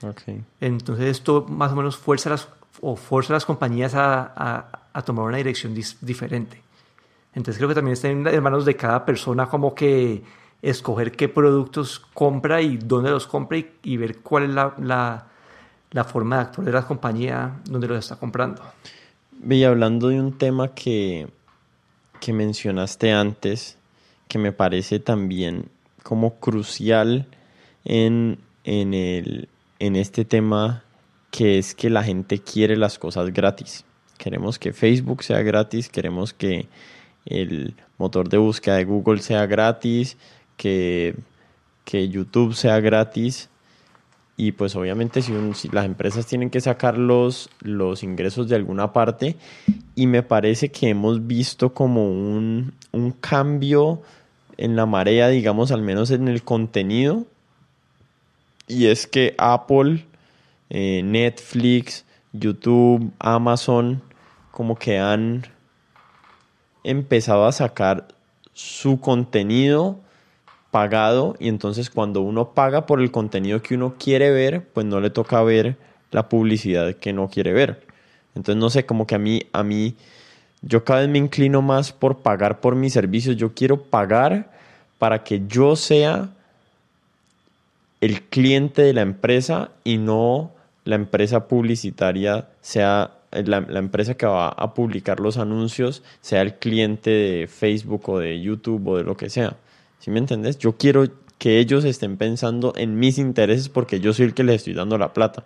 Okay. Entonces esto más o menos fuerza las, o fuerza a las compañías a, a, a tomar una dirección diferente. Entonces creo que también está en manos de cada persona como que escoger qué productos compra y dónde los compra y, ver cuál es la, la, forma de actuar de la compañía donde los está comprando. Y hablando de un tema que, que mencionaste antes, que me parece también como crucial en, en, el, en este tema, que es que la gente quiere las cosas gratis. Queremos que Facebook sea gratis, queremos que el motor de búsqueda de Google sea gratis, que, que YouTube sea gratis. Y pues obviamente si, las empresas tienen que sacar los, los, ingresos de alguna parte y me parece que hemos visto como un, un cambio en la marea, digamos, al menos en el contenido. Y es que Apple, eh, Netflix, YouTube, Amazon, como que han empezado a sacar su contenido pagado y entonces cuando uno paga por el contenido que uno quiere ver, pues no le toca ver la publicidad que no quiere ver. Entonces no sé, como que a mí a mí yo cada vez me inclino más por pagar por mis servicios, yo quiero pagar para que yo sea el cliente de la empresa y no la empresa publicitaria sea la, empresa que va a publicar los anuncios sea el cliente de Facebook o de YouTube o de lo que sea. ¿Sí me entiendes? Yo quiero que ellos estén pensando en mis intereses porque yo soy el que les estoy dando la plata.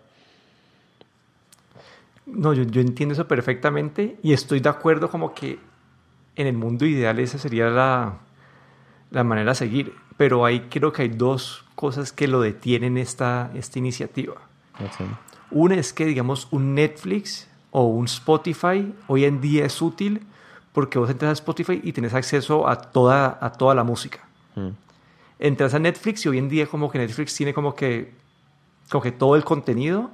No, yo, yo entiendo eso perfectamente y estoy de acuerdo como que en el mundo ideal esa sería la, la manera a seguir. Pero ahí creo que hay dos cosas que lo detienen esta, esta iniciativa. Una es que, digamos, un Netflix o un Spotify hoy en día es útil porque vos entras a Spotify y tienes acceso a toda, a toda la música. Mm. Entras a Netflix y hoy en día como que Netflix tiene como que, como que todo el contenido.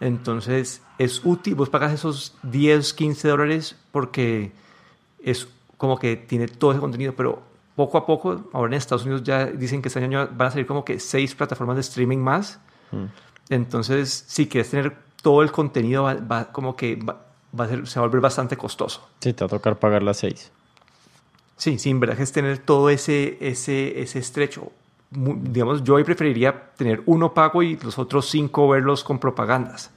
Entonces es útil, vos pagas esos 10, 15 dólares porque es como que tiene todo ese contenido, pero poco a poco, ahora en Estados Unidos ya dicen que este año van a salir como que seis plataformas de streaming más. Mm. Entonces, si quieres tener todo el contenido, va, como que va, a ser, se va a volver bastante costoso. Sí, te va a tocar pagar las seis. Sí, sí, en verdad es tener todo ese, ese, ese estrecho. digamos, yo hoy preferiría tener uno pago y los otros cinco verlos con propagandas.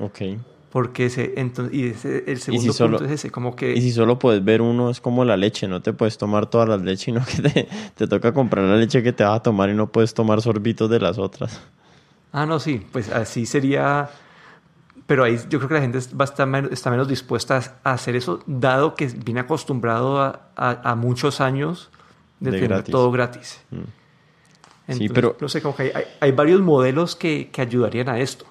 Ok. Porque ese, entonces, y ese, el segundo punto es ese, como que... Y si solo puedes ver uno, es como la leche, no te puedes tomar todas las leches, sino que te, te toca comprar la leche que te vas a tomar y no puedes tomar sorbitos de las otras. Ah, no, sí, pues así sería pero ahí yo creo que la gente va a estar está menos dispuesta a hacer eso, dado que viene acostumbrado a, muchos años de, tener todo gratis. Mm. sí, pero... No sé, como que hay, hay, varios modelos que, que, ayudarían a esto.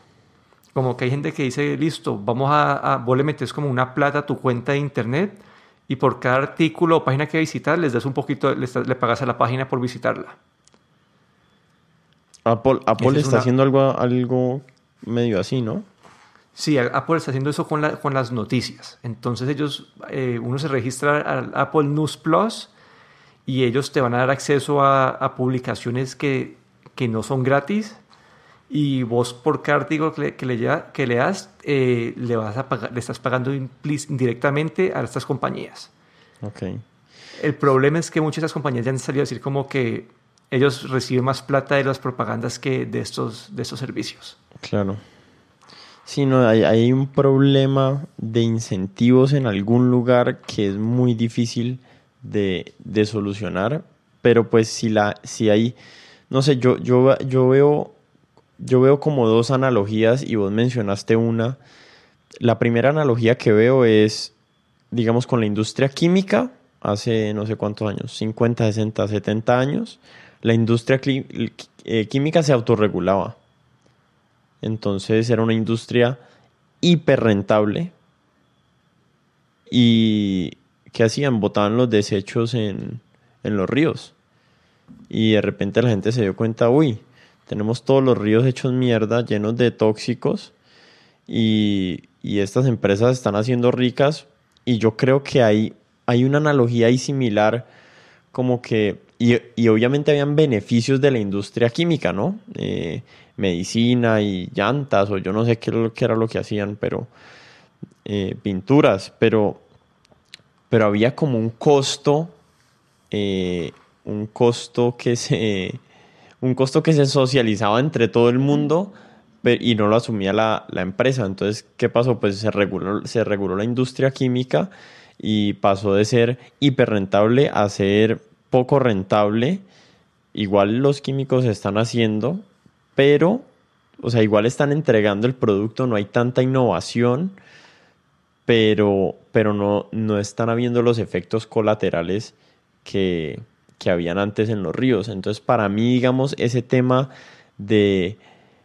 Como que hay gente que dice, listo, vamos a, a vos le metes como una plata a tu cuenta de internet y por cada artículo o página que visitas les das un poquito, le, le pagas a la página por visitarla. Apple, Apple está haciendo algo, algo medio así, ¿no? Sí, Apple está haciendo eso con, con las noticias. Entonces ellos, eh, uno se registra al Apple News Plus y ellos te van a dar acceso a, publicaciones que, que, no son gratis y vos por cada artículo que le, que le, que leas eh, le, vas a pagar, le estás pagando directamente a estas compañías. Okay. El problema es que muchas de esas compañías ya han salido a decir como que ellos reciben más plata de las propagandas que de estos, de estos servicios. Claro. Sí, no, hay, un problema de incentivos en algún lugar que es muy difícil de, solucionar, pero pues si, la, si hay, no sé, yo, yo, yo, veo, yo veo como dos analogías y vos mencionaste una. La primera analogía que veo es, digamos, con la industria química, hace no sé cuántos años, 50, 60, 70 años, la industria eh, química se autorregulaba. Entonces era una industria hiper rentable. ¿Y qué hacían? Botaban los desechos en, los ríos. Y de repente la gente se dio cuenta, uy, tenemos todos los ríos hechos mierda, llenos de tóxicos. Y, estas empresas están haciendo ricas. Y yo creo que hay, hay una analogía ahí similar, como que, y, obviamente habían beneficios de la industria química, ¿no? Eh, medicina y llantas o yo no sé qué era lo que hacían, pero eh, pinturas, pero, pero había como un costo, eh, un costo que se, un costo que se socializaba entre todo el mundo y no lo asumía la, empresa. Entonces, ¿qué pasó? Pues se reguló, se reguló la industria química y pasó de ser hiper rentable a ser poco rentable. Igual los químicos están haciendo, pero, o sea, igual están entregando el producto, no hay tanta innovación, pero, pero no, no están habiendo los efectos colaterales que, que habían antes en los ríos. Entonces, para mí, digamos, ese tema de,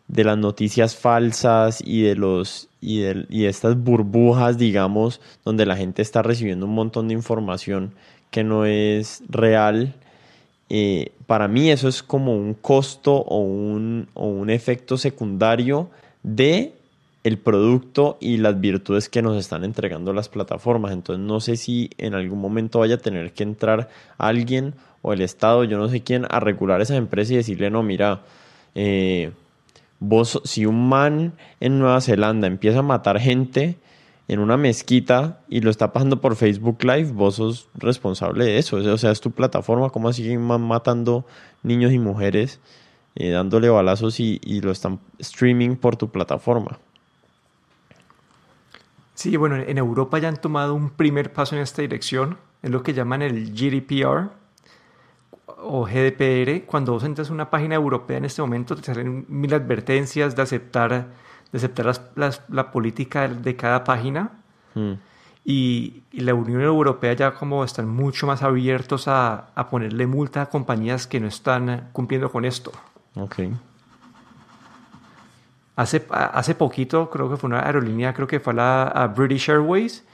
de las noticias falsas y de los y de, y estas burbujas, digamos, donde la gente está recibiendo un montón de información que no es real, eh, para mí eso es como un costo o un, o un efecto secundario de el producto y las virtudes que nos están entregando las plataformas. Entonces no sé si en algún momento vaya a tener que entrar alguien o el Estado, yo no sé quién, a regular esa empresa y decirle, no, mira, eh, vos, si un man en Nueva Zelanda empieza a matar gente en una mezquita y lo está pasando por Facebook Live, vos sos responsable de eso. O sea, es tu plataforma, ¿cómo man matando niños y mujeres, eh, dándole balazos y, y lo están streaming por tu plataforma? Sí, bueno, en Europa ya han tomado un primer paso en esta dirección, es lo que llaman el GDPR o GDPR. Cuando vos entras a una página europea en este momento te salen mil advertencias de aceptar, de aceptar la política de cada página. Hmm. Y, la Unión Europea ya como están mucho más abiertos a, a, ponerle multa a compañías que no están cumpliendo con esto. Okay. Hace, hace poquito, creo que fue una aerolínea, creo que fue la, a British Airways,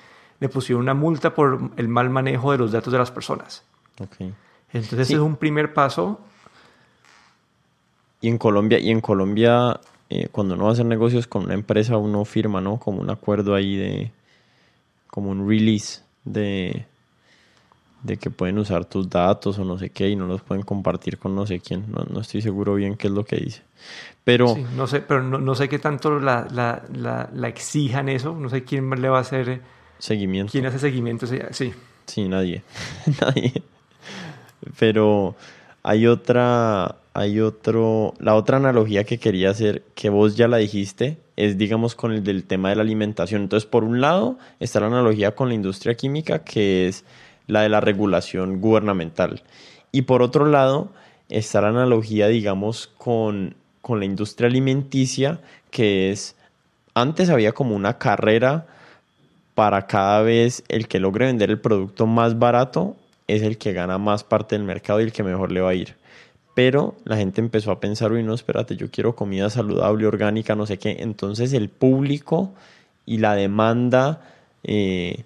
le pusieron una multa por el mal manejo de los datos de las personas. Okay. Entonces es un primer paso. Y en Colombia, y en Colombia eh, cuando uno va a hacer negocios con una empresa, uno firma, ¿no? Como un acuerdo ahí de, como un release de, de que pueden usar tus datos o no sé qué y no los pueden compartir con no sé quién. No, no estoy seguro bien qué es lo que dice. Pero, no sé, pero no, sé qué tanto la, la, la, exijan eso. No sé quién le va a hacer seguimiento. ¿Quién hace seguimiento? Sí. Sí, nadie. nadie. Pero hay otra, hay otro, la otra analogía que quería hacer, que vos ya la dijiste, es digamos con el del tema de la alimentación. Entonces, por un lado está la analogía con la industria química, que es la de la regulación gubernamental. Y por otro lado está la analogía, digamos, con, con la industria alimenticia, que es, antes había como una carrera para cada vez el que logre vender el producto más barato es el que gana más parte del mercado y el que mejor le va a ir. Pero la gente empezó a pensar, uy, no, espérate, yo quiero comida saludable, orgánica, no sé qué. Entonces el público y la demanda, eh,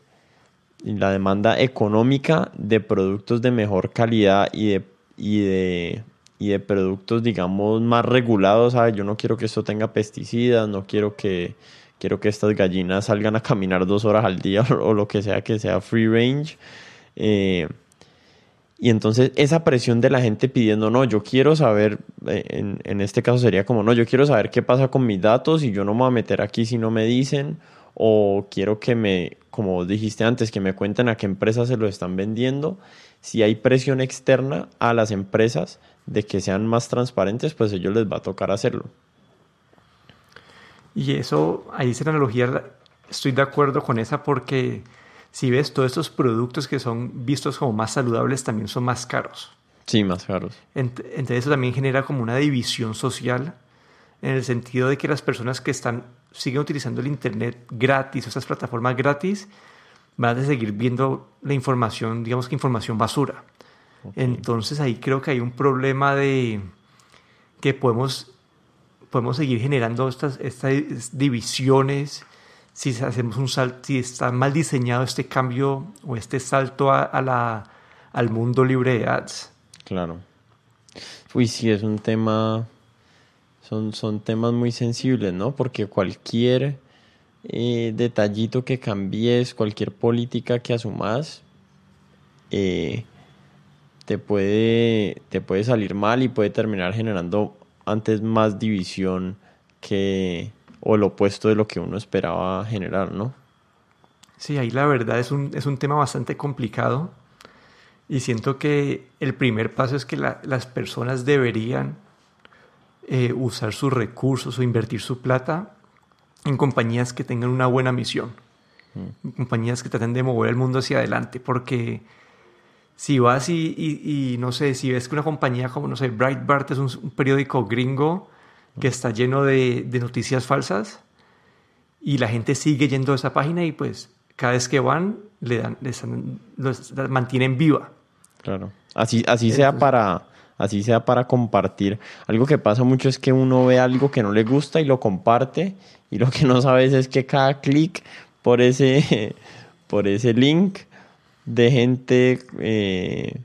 la demanda económica de productos de mejor calidad y de, y de, y de productos, digamos, más regulados, ¿sabes? Yo no quiero que esto tenga pesticidas, no quiero que, quiero que estas gallinas salgan a caminar dos horas al día o, lo que sea que sea free range. Eh, y entonces esa presión de la gente pidiendo, no, yo quiero saber, eh, en, en, este caso sería como, no, yo quiero saber qué pasa con mis datos y yo no me voy a meter aquí si no me dicen, o quiero que me, como dijiste antes, que me cuenten a qué empresas se lo están vendiendo. Si hay presión externa a las empresas de que sean más transparentes, pues a ellos les va a tocar hacerlo. Y eso, ahí esa analogía, estoy de acuerdo con esa porque si ves, todos estos productos que son vistos como más saludables también son más caros. Sí, más caros. Entonces eso también genera como una división social en el sentido de que las personas que están siguen utilizando el internet gratis, esas plataformas gratis, van a seguir viendo la información, digamos que información basura. Entonces ahí creo que hay un problema de que podemos, podemos seguir generando estas, estas divisiones si hacemos un salto, si está mal diseñado este cambio o este salto a, la, al mundo libre de ads. Claro. Uy, sí, es un tema, son, son temas muy sensibles, ¿no? Porque cualquier eh, detallito que cambies, cualquier política que asumas, eh, te, puede, te puede salir mal y puede terminar generando antes más división que, o lo opuesto de lo que uno esperaba generar, ¿no? Sí, ahí la verdad es un, es un tema bastante complicado y siento que el primer paso es que las personas deberían eh, usar sus recursos o invertir su plata en compañías que tengan una buena misión, mm. compañías que traten de mover el mundo hacia adelante, porque si vas y, y, no sé, si ves que una compañía como, no sé, Breitbart es un periódico gringo, que está lleno de, noticias falsas y la gente sigue yendo a esa página y pues cada vez que van, le dan, les los, mantienen viva. Claro. Así, así sea para, así sea para compartir. Algo que pasa mucho es que uno ve algo que no le gusta y lo comparte, y lo que no sabes es que cada clic por ese, por ese link de gente, eh,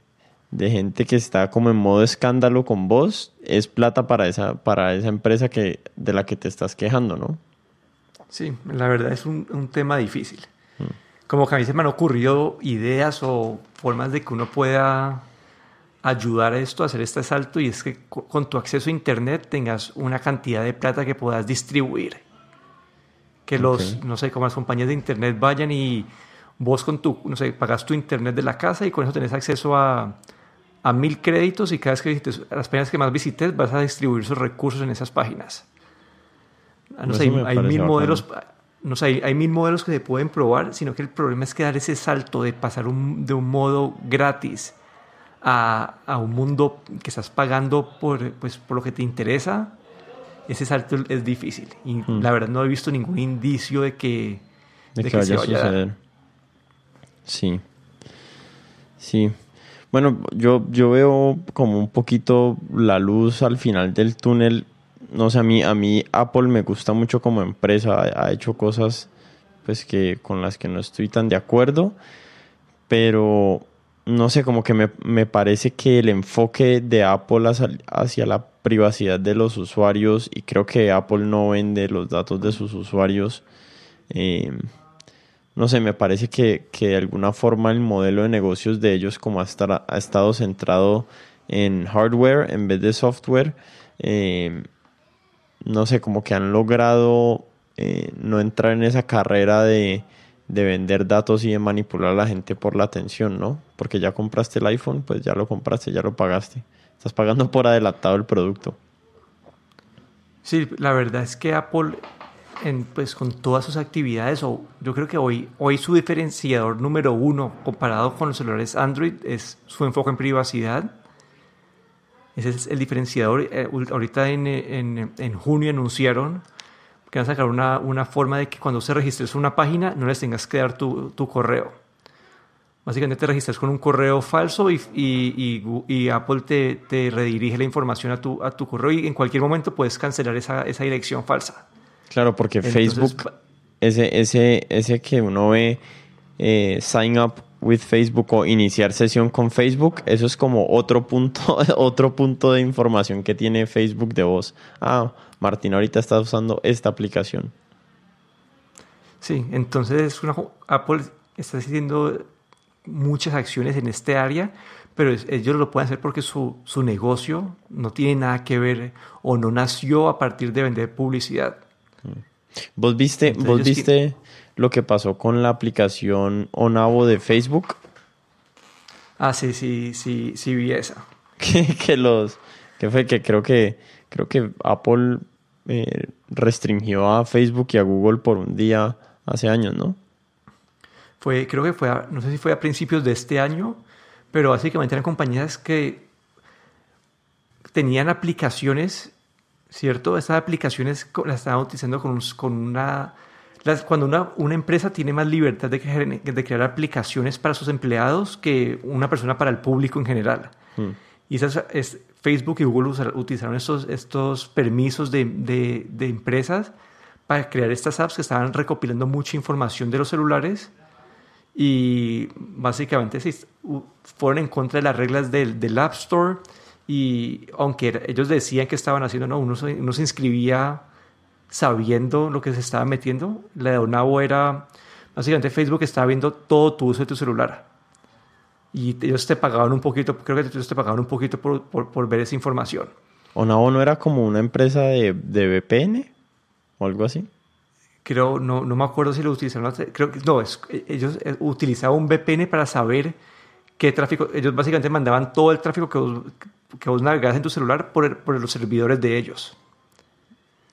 de gente que está como en modo escándalo con vos, es plata para esa, para esa empresa que, de la que te estás quejando, ¿no? Sí, la verdad es un, un tema difícil. Mm. Como que a mí se me han ocurrido ideas o formas de que uno pueda ayudar a esto, a hacer este salto, y es que con tu acceso a Internet tengas una cantidad de plata que puedas distribuir. Que los, no sé, como las compañías de Internet vayan y vos con tu, no sé, pagas tu Internet de la casa y con eso tenés acceso a, a mil créditos y cada vez que visites, las páginas que más visites vas a distribuir esos recursos en esas páginas. Ah, no, sé, hay, mil modelos, no sé, hay, mil modelos que se pueden probar, sino que el problema es que dar ese salto de pasar de un modo gratis a, a, un mundo que estás pagando por, pues, por lo que te interesa, ese salto es difícil. Y hmm. la verdad no he visto ningún indicio de que, de, que, vaya, a suceder. Sí. Sí. Bueno, yo, yo veo como un poquito la luz al final del túnel. No sé, a mí, a mí Apple me gusta mucho como empresa. Ha, hecho cosas pues que con las que no estoy tan de acuerdo. Pero no sé, como que me, parece que el enfoque de Apple hacia, la privacidad de los usuarios, y creo que Apple no vende los datos de sus usuarios, eh, no sé, me parece que, de alguna forma el modelo de negocios de ellos como ha, ha estado centrado en hardware en vez de software, eh, no sé, como que han logrado eh, no entrar en esa carrera de de vender datos y de manipular a la gente por la atención, ¿no? Porque ya compraste el iPhone, pues ya lo compraste, ya lo pagaste. Estás pagando por adelantado el producto. Sí, la verdad es que Apple, en, pues con todas sus actividades, o yo creo que hoy, hoy su diferenciador número uno comparado con los celulares Android es su enfoque en privacidad. Ese es el diferenciador. Eh, ahorita en, en, en junio anunciaron que van a sacar una, una forma de que cuando se registres una página no les tengas que dar tu, tu correo. Básicamente te registras con un correo falso y, y, y, Apple te, te, redirige la información a tu, a tu correo y en cualquier momento puedes cancelar esa, esa dirección falsa. Claro, porque Facebook, ese, ese, ese que uno ve, eh, sign up with Facebook o iniciar sesión con Facebook, eso es como otro punto, otro punto de información que tiene Facebook de vos. Ah, Martín ahorita está usando esta aplicación. Sí, entonces Apple está haciendo muchas acciones en este área, pero ellos lo pueden hacer porque su, su negocio no tiene nada que ver o no nació a partir de vender publicidad. ¿Vos viste, ¿vos viste lo que pasó con la aplicación Onavo de Facebook? Ah, sí, sí, sí, sí vi esa. que, los, que fue que creo que creo que Apple eh, restringió a Facebook y a Google por un día hace años, ¿no? Fue, creo que fue, no sé si fue a principios de este año, pero básicamente eran compañías que tenían aplicaciones, ¿cierto? Esas aplicaciones las estaban utilizando con, con una... cuando una, una, empresa tiene más libertad de, de, crear aplicaciones para sus empleados que una persona para el público en general. Hmm. Y esas, es, Facebook y Google utilizaron estos, estos permisos de, de, empresas para crear estas apps que estaban recopilando mucha información de los celulares y básicamente fueron en contra de las reglas del, del App Store y aunque ellos decían que estaban haciendo, no, uno, uno se inscribía sabiendo lo que se estaba metiendo. La de Onavo era, básicamente Facebook estaba viendo todo tu uso de tu celular y ellos te pagaban un poquito, creo que ellos te pagaban un poquito por, por, ver esa información. ¿Onavo no era como una empresa de, de VPN o algo así? Creo, no, no me acuerdo si lo utilizaron, creo que no, es, ellos eh, utilizaban un VPN para saber qué tráfico, ellos básicamente mandaban todo el tráfico que vos, que vos navegabas en tu celular por, por los servidores de ellos.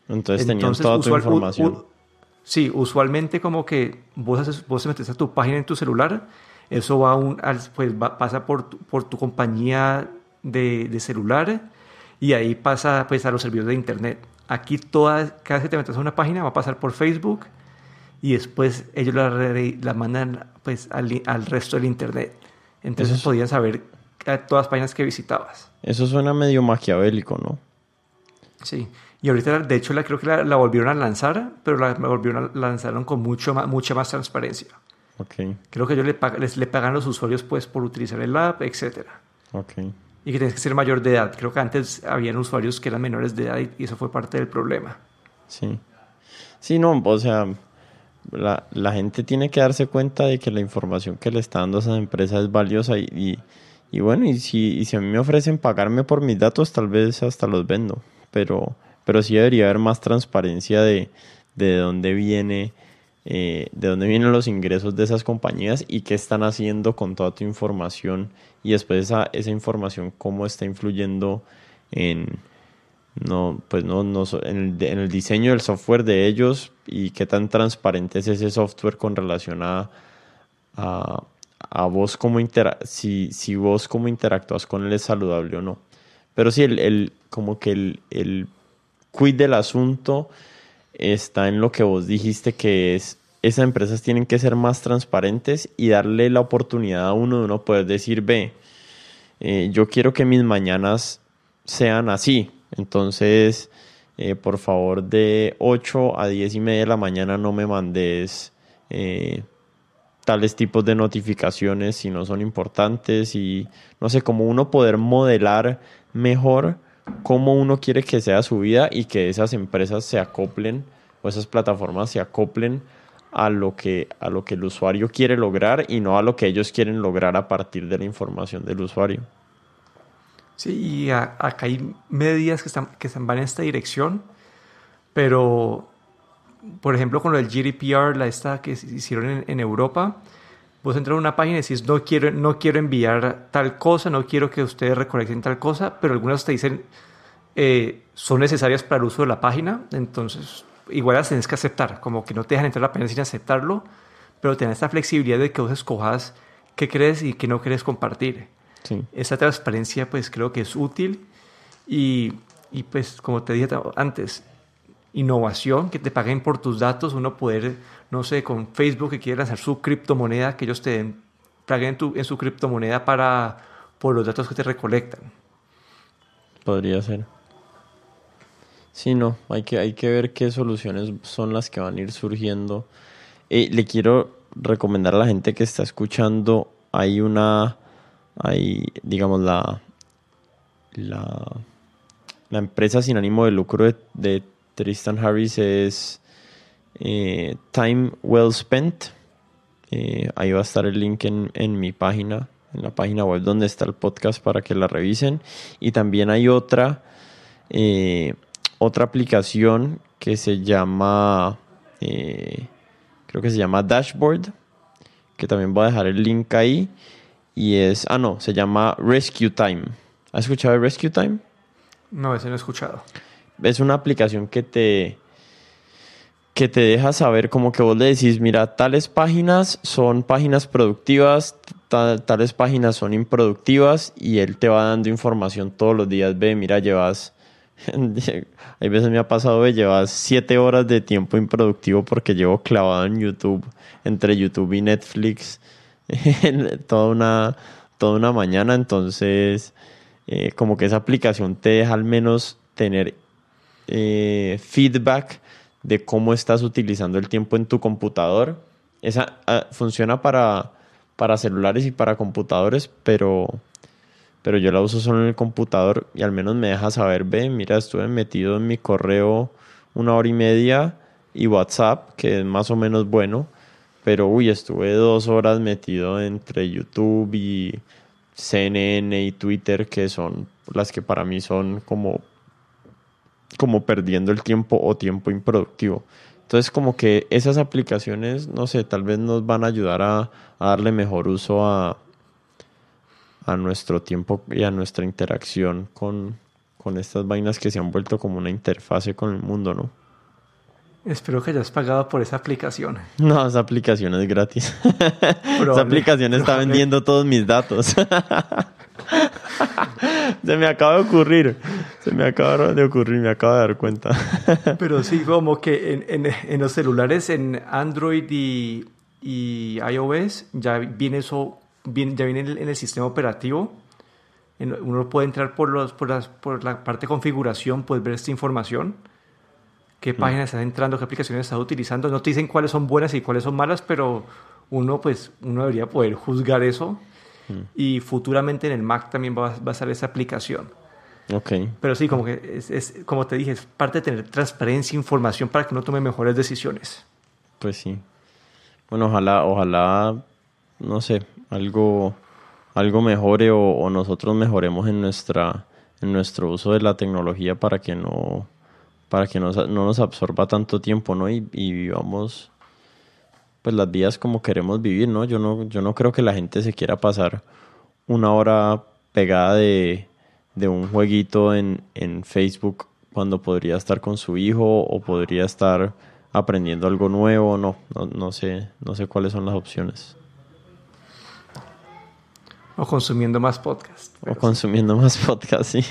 Entonces tenían toda tu información. sí, usualmente como que vos, haces, vos metes a tu página en tu celular eso va un, pues pasa por tu, por tu compañía de, de, celular y ahí pasa pues a los servidores de internet. Aquí toda, cada vez que te metes a una página va a pasar por Facebook y después ellos la, la mandan pues al, al, resto del internet. Entonces podían saber todas las páginas que visitabas. Eso suena medio maquiavélico, ¿no? Sí. Y ahorita, de hecho, la, creo que la, volvieron a lanzar, pero la, volvieron a lanzaron con mucho mucha más transparencia. Okay. Creo que ellos le, les, le pagan a los usuarios pues, por utilizar el app, etc. Okay. Y que tienes que ser mayor de edad. Creo que antes habían usuarios que eran menores de edad y, eso fue parte del problema. Sí. Sí, no, o sea, la, la, gente tiene que darse cuenta de que la información que le está dando a esa empresa es valiosa y, y, bueno, y si, y si a mí me ofrecen pagarme por mis datos, tal vez hasta los vendo. Pero, pero sí debería haber más transparencia de, de dónde viene eh, de dónde vienen los ingresos de esas compañías y qué están haciendo con toda tu información y después esa, esa información cómo está influyendo en no pues no, no en, el, diseño del software de ellos y qué tan transparente es ese software con relación a, a, vos cómo si, si vos cómo interactúas con él es saludable o no pero sí el, el como que el, el quid del asunto está en lo que vos dijiste que es esas empresas tienen que ser más transparentes y darle la oportunidad a uno de uno poder decir, ve, eh, yo quiero que mis mañanas sean así. Entonces, eh, por favor, de 8 a 10 y media de la mañana no me mandes eh, tales tipos de notificaciones si no son importantes y no sé, cómo uno poder modelar mejor cómo uno quiere que sea su vida y que esas empresas se acoplen o esas plataformas se acoplen a lo que a lo que el usuario quiere lograr y no a lo que ellos quieren lograr a partir de la información del usuario. Sí, y acá hay medidas que están, que van en esta dirección, pero por ejemplo con el GDPR, la esta que hicieron en, Europa, vos entras a una página y decís no quiero, no quiero enviar tal cosa, no quiero que ustedes recolecten tal cosa, pero algunas te dicen eh, son necesarias para el uso de la página, entonces igual las tienes que aceptar, como que no te dejan entrar la página sin aceptarlo, pero tener esta flexibilidad de que vos escojas qué crees y qué no quieres compartir. Sí. Esa transparencia pues creo que es útil y, y, pues como te dije antes, innovación, que te paguen por tus datos, uno poder, no sé, con Facebook que quiere lanzar su criptomoneda, que ellos te den, paguen en su criptomoneda para, por los datos que te recolectan. Podría ser. Sí, no, hay que, hay que ver qué soluciones son las que van a ir surgiendo. Eh, le quiero recomendar a la gente que está escuchando, hay una, hay, digamos, la, la, la empresa sin ánimo de lucro de, Tristan Harris es eh, Time Well Spent. Eh, ahí va a estar el link en, en mi página, en la página web donde está el podcast para que la revisen. Y también hay otra otra aplicación que se llama, eh, creo que se llama Dashboard, que también voy a dejar el link ahí. Y es, ah, no, se llama Rescue Time. ¿Has escuchado de Rescue Time? No, ese no he escuchado. Es una aplicación que te, que te deja saber como que vos le decís, mira, tales páginas son páginas productivas, tales páginas son improductivas y él te va dando información todos los días. Ve, mira, llevas Hay veces me ha pasado de llevar siete horas de tiempo improductivo porque llevo clavado en YouTube, entre YouTube y Netflix, toda una, toda una mañana. Entonces, eh, como que esa aplicación te deja al menos tener eh, feedback de cómo estás utilizando el tiempo en tu computador. Esa ah, funciona para, para celulares y para computadores, pero pero yo la uso solo en el computador y al menos me deja saber, ve, mira, estuve metido en mi correo una hora y media y WhatsApp, que es más o menos bueno, pero uy, estuve dos horas metido entre YouTube y CNN y Twitter, que son las que para mí son como, como perdiendo el tiempo o tiempo improductivo. Entonces como que esas aplicaciones, no sé, tal vez nos van a ayudar a darle mejor uso a, a nuestro tiempo y a nuestra interacción con, con estas vainas que se han vuelto como una interfase con el mundo, ¿no? Espero que hayas pagado por esa aplicación. No, esa aplicación es gratis. esa aplicación está vendiendo todos mis datos. se me acaba de ocurrir. Se me acaba de ocurrir, me acabo de dar cuenta. Pero sí, como que en, en, en los celulares, en Android y, y, iOS, ya viene eso, ya viene en el, sistema operativo. uno puede entrar por, los, por, las, por la parte de configuración, puedes ver esta información. Qué mm. páginas estás entrando, qué aplicaciones estás utilizando. No te dicen cuáles son buenas y cuáles son malas, pero uno, pues, uno debería poder juzgar eso. Mm. Y futuramente en el Mac también va, va a estar esa aplicación. Okay. Pero sí, como que es, es, como te dije, es parte de tener transparencia, información para que uno tome mejores decisiones. Pues sí. Bueno, ojalá, ojalá, no sé, algo, algo mejore o, nosotros mejoremos en nuestra, en nuestro uso de la tecnología para que no, para que no, no nos absorba tanto tiempo, ¿no? Y, y, vivamos, pues las vidas como queremos vivir, ¿no? Yo no, yo no creo que la gente se quiera pasar una hora pegada de de un jueguito en, en Facebook cuando podría estar con su hijo o podría estar aprendiendo algo nuevo, no, no, sé, no sé cuáles son las opciones. O consumiendo más podcast. O consumiendo más podcast, sí.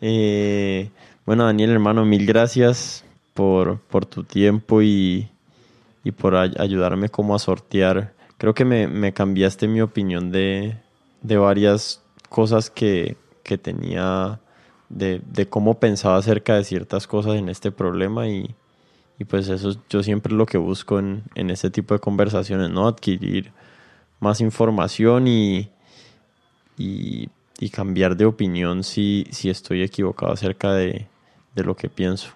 Eh, bueno, Daniel, hermano, mil gracias por, por tu tiempo y, y por ayudarme como a sortear. Creo que me, me cambiaste mi opinión de, de varias cosas que, que tenía de, cómo pensaba acerca de ciertas cosas en este problema y, pues eso yo siempre lo que busco en, en, este tipo de conversaciones, ¿no? Adquirir más información y, y, cambiar de opinión si, si estoy equivocado acerca de, de lo que pienso.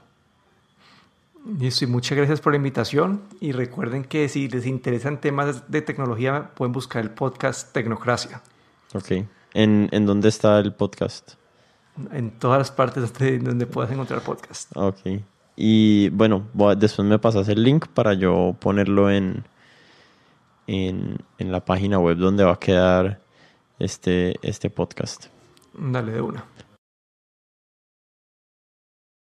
Listo, y muchas gracias por la invitación. Y recuerden que si les interesan temas de tecnología, pueden buscar el podcast Tecnocracia. Ok. ¿En, en dónde está el podcast? En todas las partes donde puedas encontrar podcast. Ok. Y bueno, después me pasas el link para yo ponerlo en, en, en, la página web donde va a quedar este, este podcast. Dale de una.